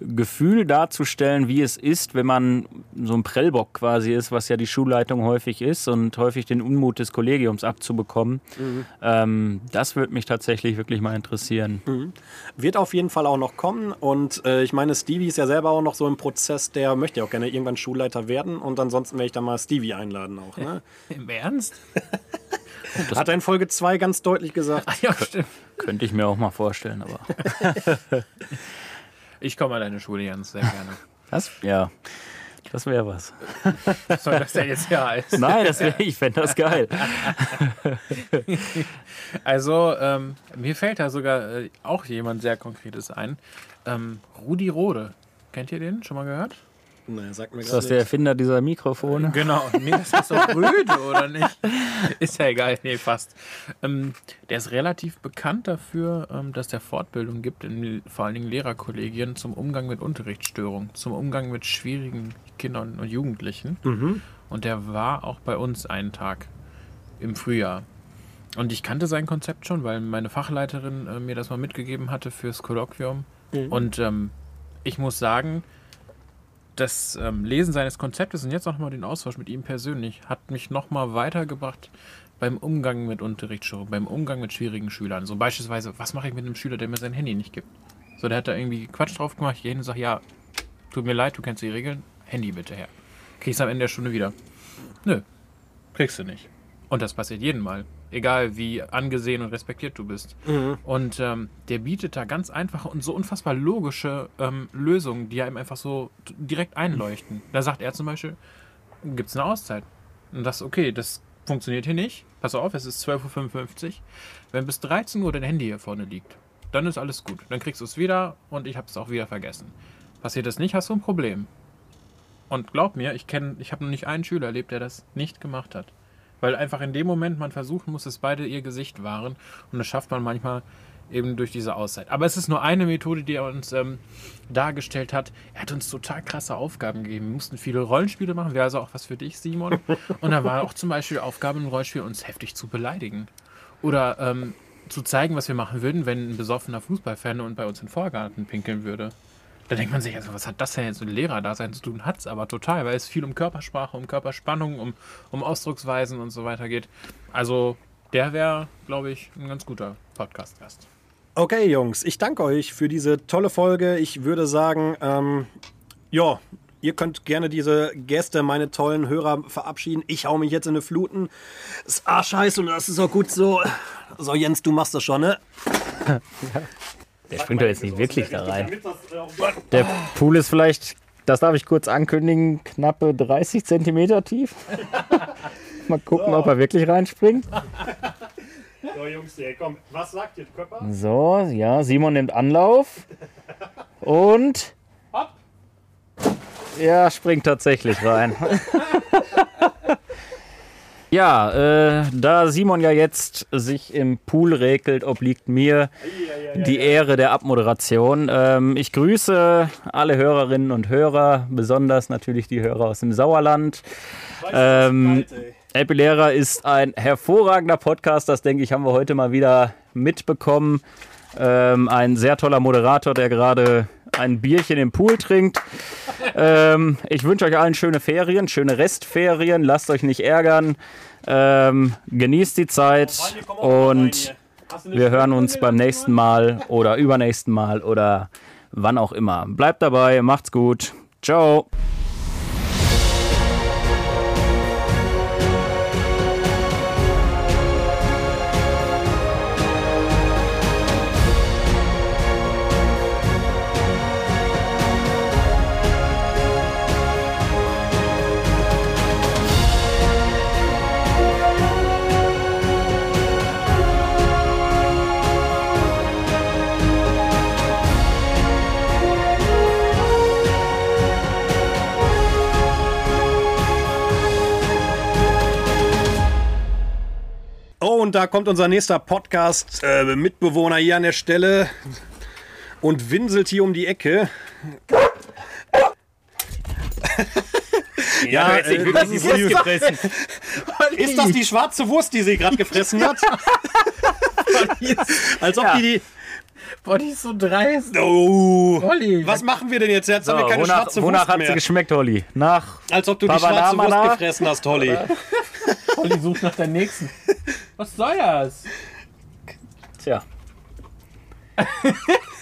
Speaker 3: Gefühl darzustellen, wie es ist, wenn man so ein Prellbock quasi ist, was ja die Schulleitung häufig ist und häufig den Unmut des Kollegiums abzubekommen. Ähm, das würde mich tatsächlich wirklich mal interessieren.
Speaker 1: Wird auf jeden Fall auch noch kommen. Und äh, ich meine, Stevie ist ja selber auch noch so im Prozess, der möchte ja auch gerne irgendwann Schulleiter werden. Und ansonsten werde ich dann mal Stevie einladen auch. Ne?
Speaker 2: Im Ernst?
Speaker 1: Hat er in Folge 2 ganz deutlich gesagt.
Speaker 2: Ah, ja, stimmt.
Speaker 3: Könnte ich mir auch mal vorstellen, aber
Speaker 2: Ich komme an deine Schule, Jens, sehr gerne.
Speaker 3: das, ja, das wäre was.
Speaker 2: Soll das denn jetzt hier heißen?
Speaker 3: Nein, das wär, ich fände das geil.
Speaker 2: Also, ähm, mir fällt da sogar äh, auch jemand sehr Konkretes ein. Ähm, Rudi Rode. Kennt ihr den? Schon mal gehört?
Speaker 1: Nee, sagt mir
Speaker 3: Ist
Speaker 1: gerade
Speaker 3: das der Erfinder dieser Mikrofone?
Speaker 2: Genau. Nee, das ist doch Röde, oder nicht? Ist ja egal. Nee, fast. Ähm, der ist relativ bekannt dafür, ähm, dass der Fortbildung gibt, in vor allen Dingen Lehrerkollegien, zum Umgang mit Unterrichtsstörungen, zum Umgang mit schwierigen Kindern und Jugendlichen. Und der war auch bei uns einen Tag im Frühjahr. Und ich kannte sein Konzept schon, weil meine Fachleiterin äh, mir das mal mitgegeben hatte fürs Kolloquium. Und ähm, ich muss sagen, das ähm, Lesen seines Konzeptes und jetzt auch mal den Austausch mit ihm persönlich hat mich nochmal weitergebracht beim Umgang mit Unterrichtsstörungen, beim Umgang mit schwierigen Schülern. So beispielsweise, was mache ich mit einem Schüler, der mir sein Handy nicht gibt? So, der hat da irgendwie Quatsch drauf gemacht. Ich gehe hin und sage, ja, tut mir leid, du kennst die Regeln, Handy bitte her. Kriegst am Ende der Stunde wieder. Nö, kriegst du nicht. Und das passiert jeden Mal. Egal wie angesehen und respektiert du bist. Und ähm, der bietet da ganz einfache und so unfassbar logische ähm, Lösungen, die einem einfach so direkt einleuchten. Da sagt er zum Beispiel, gibt es eine Auszeit. Und das, okay, das funktioniert hier nicht. Pass auf, es ist 12.55 Uhr. Wenn bis 13 Uhr dein Handy hier vorne liegt, dann ist alles gut. Dann kriegst du es wieder und ich habe es auch wieder vergessen. Passiert das nicht, hast du ein Problem. Und glaub mir, ich kenne, ich habe noch nicht einen Schüler erlebt, der das nicht gemacht hat. Weil einfach in dem Moment man versuchen muss, dass beide ihr Gesicht wahren. Und das schafft man manchmal eben durch diese Auszeit. Aber es ist nur eine Methode, die er uns ähm, dargestellt hat. Er hat uns total krasse Aufgaben gegeben. Wir mussten viele Rollenspiele machen. Wäre also auch was für dich, Simon. Und da war auch zum Beispiel Aufgabe im Rollenspiel, uns heftig zu beleidigen. Oder ähm, zu zeigen, was wir machen würden, wenn ein besoffener Fußballfan und bei uns in den Vorgarten pinkeln würde. Da denkt man sich, also was hat das denn jetzt mit Lehrerdasein zu tun? Hat es aber total, weil es viel um Körpersprache, um Körperspannung, um, um Ausdrucksweisen und so weiter geht. Also der wäre, glaube ich, ein ganz guter Podcast-Gast.
Speaker 1: Okay, Jungs, ich danke euch für diese tolle Folge. Ich würde sagen, ähm, ja, ihr könnt gerne diese Gäste, meine tollen Hörer, verabschieden. Ich hau mich jetzt in eine Fluten. Ist arschheiß und das ist auch gut so. So, Jens, du machst das schon, ne?
Speaker 3: Der springt doch jetzt nicht wirklich da rein. Der Pool ist vielleicht, das darf ich kurz ankündigen, knappe 30 Zentimeter tief. Mal gucken, ob er wirklich reinspringt.
Speaker 1: So, Jungs, hier, komm, was sagt ihr, Körper?
Speaker 3: So, ja, Simon nimmt Anlauf. Und. Ja, springt tatsächlich rein. ja, äh, da Simon ja jetzt sich im Pool räkelt, obliegt mir die Ehre der Abmoderation. Ähm, ich grüße alle Hörerinnen und Hörer, besonders natürlich die Hörer aus dem Sauerland. Ähm, Happy Lehrer ist ein hervorragender Podcast, das denke ich, haben wir heute mal wieder mitbekommen. Ähm, ein sehr toller Moderator, der gerade ein Bierchen im Pool trinkt. Ähm, ich wünsche euch allen schöne Ferien, schöne Restferien. Lasst euch nicht ärgern. Ähm, genießt die Zeit und wir hören uns beim nächsten Mal oder übernächsten Mal oder wann auch immer. Bleibt dabei, macht's gut. Ciao.
Speaker 1: Und da kommt unser nächster Podcast-Mitbewohner hier an der Stelle und winselt hier um die Ecke. ja,
Speaker 3: nicht
Speaker 1: äh,
Speaker 3: wirklich
Speaker 1: das
Speaker 3: die
Speaker 1: ist,
Speaker 3: Wurst gefressen.
Speaker 1: ist das die schwarze Wurst, die sie gerade gefressen hat? Als ob die die.
Speaker 2: Boah, die ist so dreist.
Speaker 1: Oh.
Speaker 2: Olli.
Speaker 1: Was machen wir denn jetzt? Jetzt haben wir
Speaker 3: So,
Speaker 1: keine
Speaker 3: wonach
Speaker 1: schwarze
Speaker 3: wonach
Speaker 1: Wurst
Speaker 3: hat sie geschmeckt, Holly? Nach
Speaker 1: Als ob du die schwarze? Wurst gefressen hast, Holly.
Speaker 2: Olli sucht nach der nächsten. Was soll das?
Speaker 3: Tja.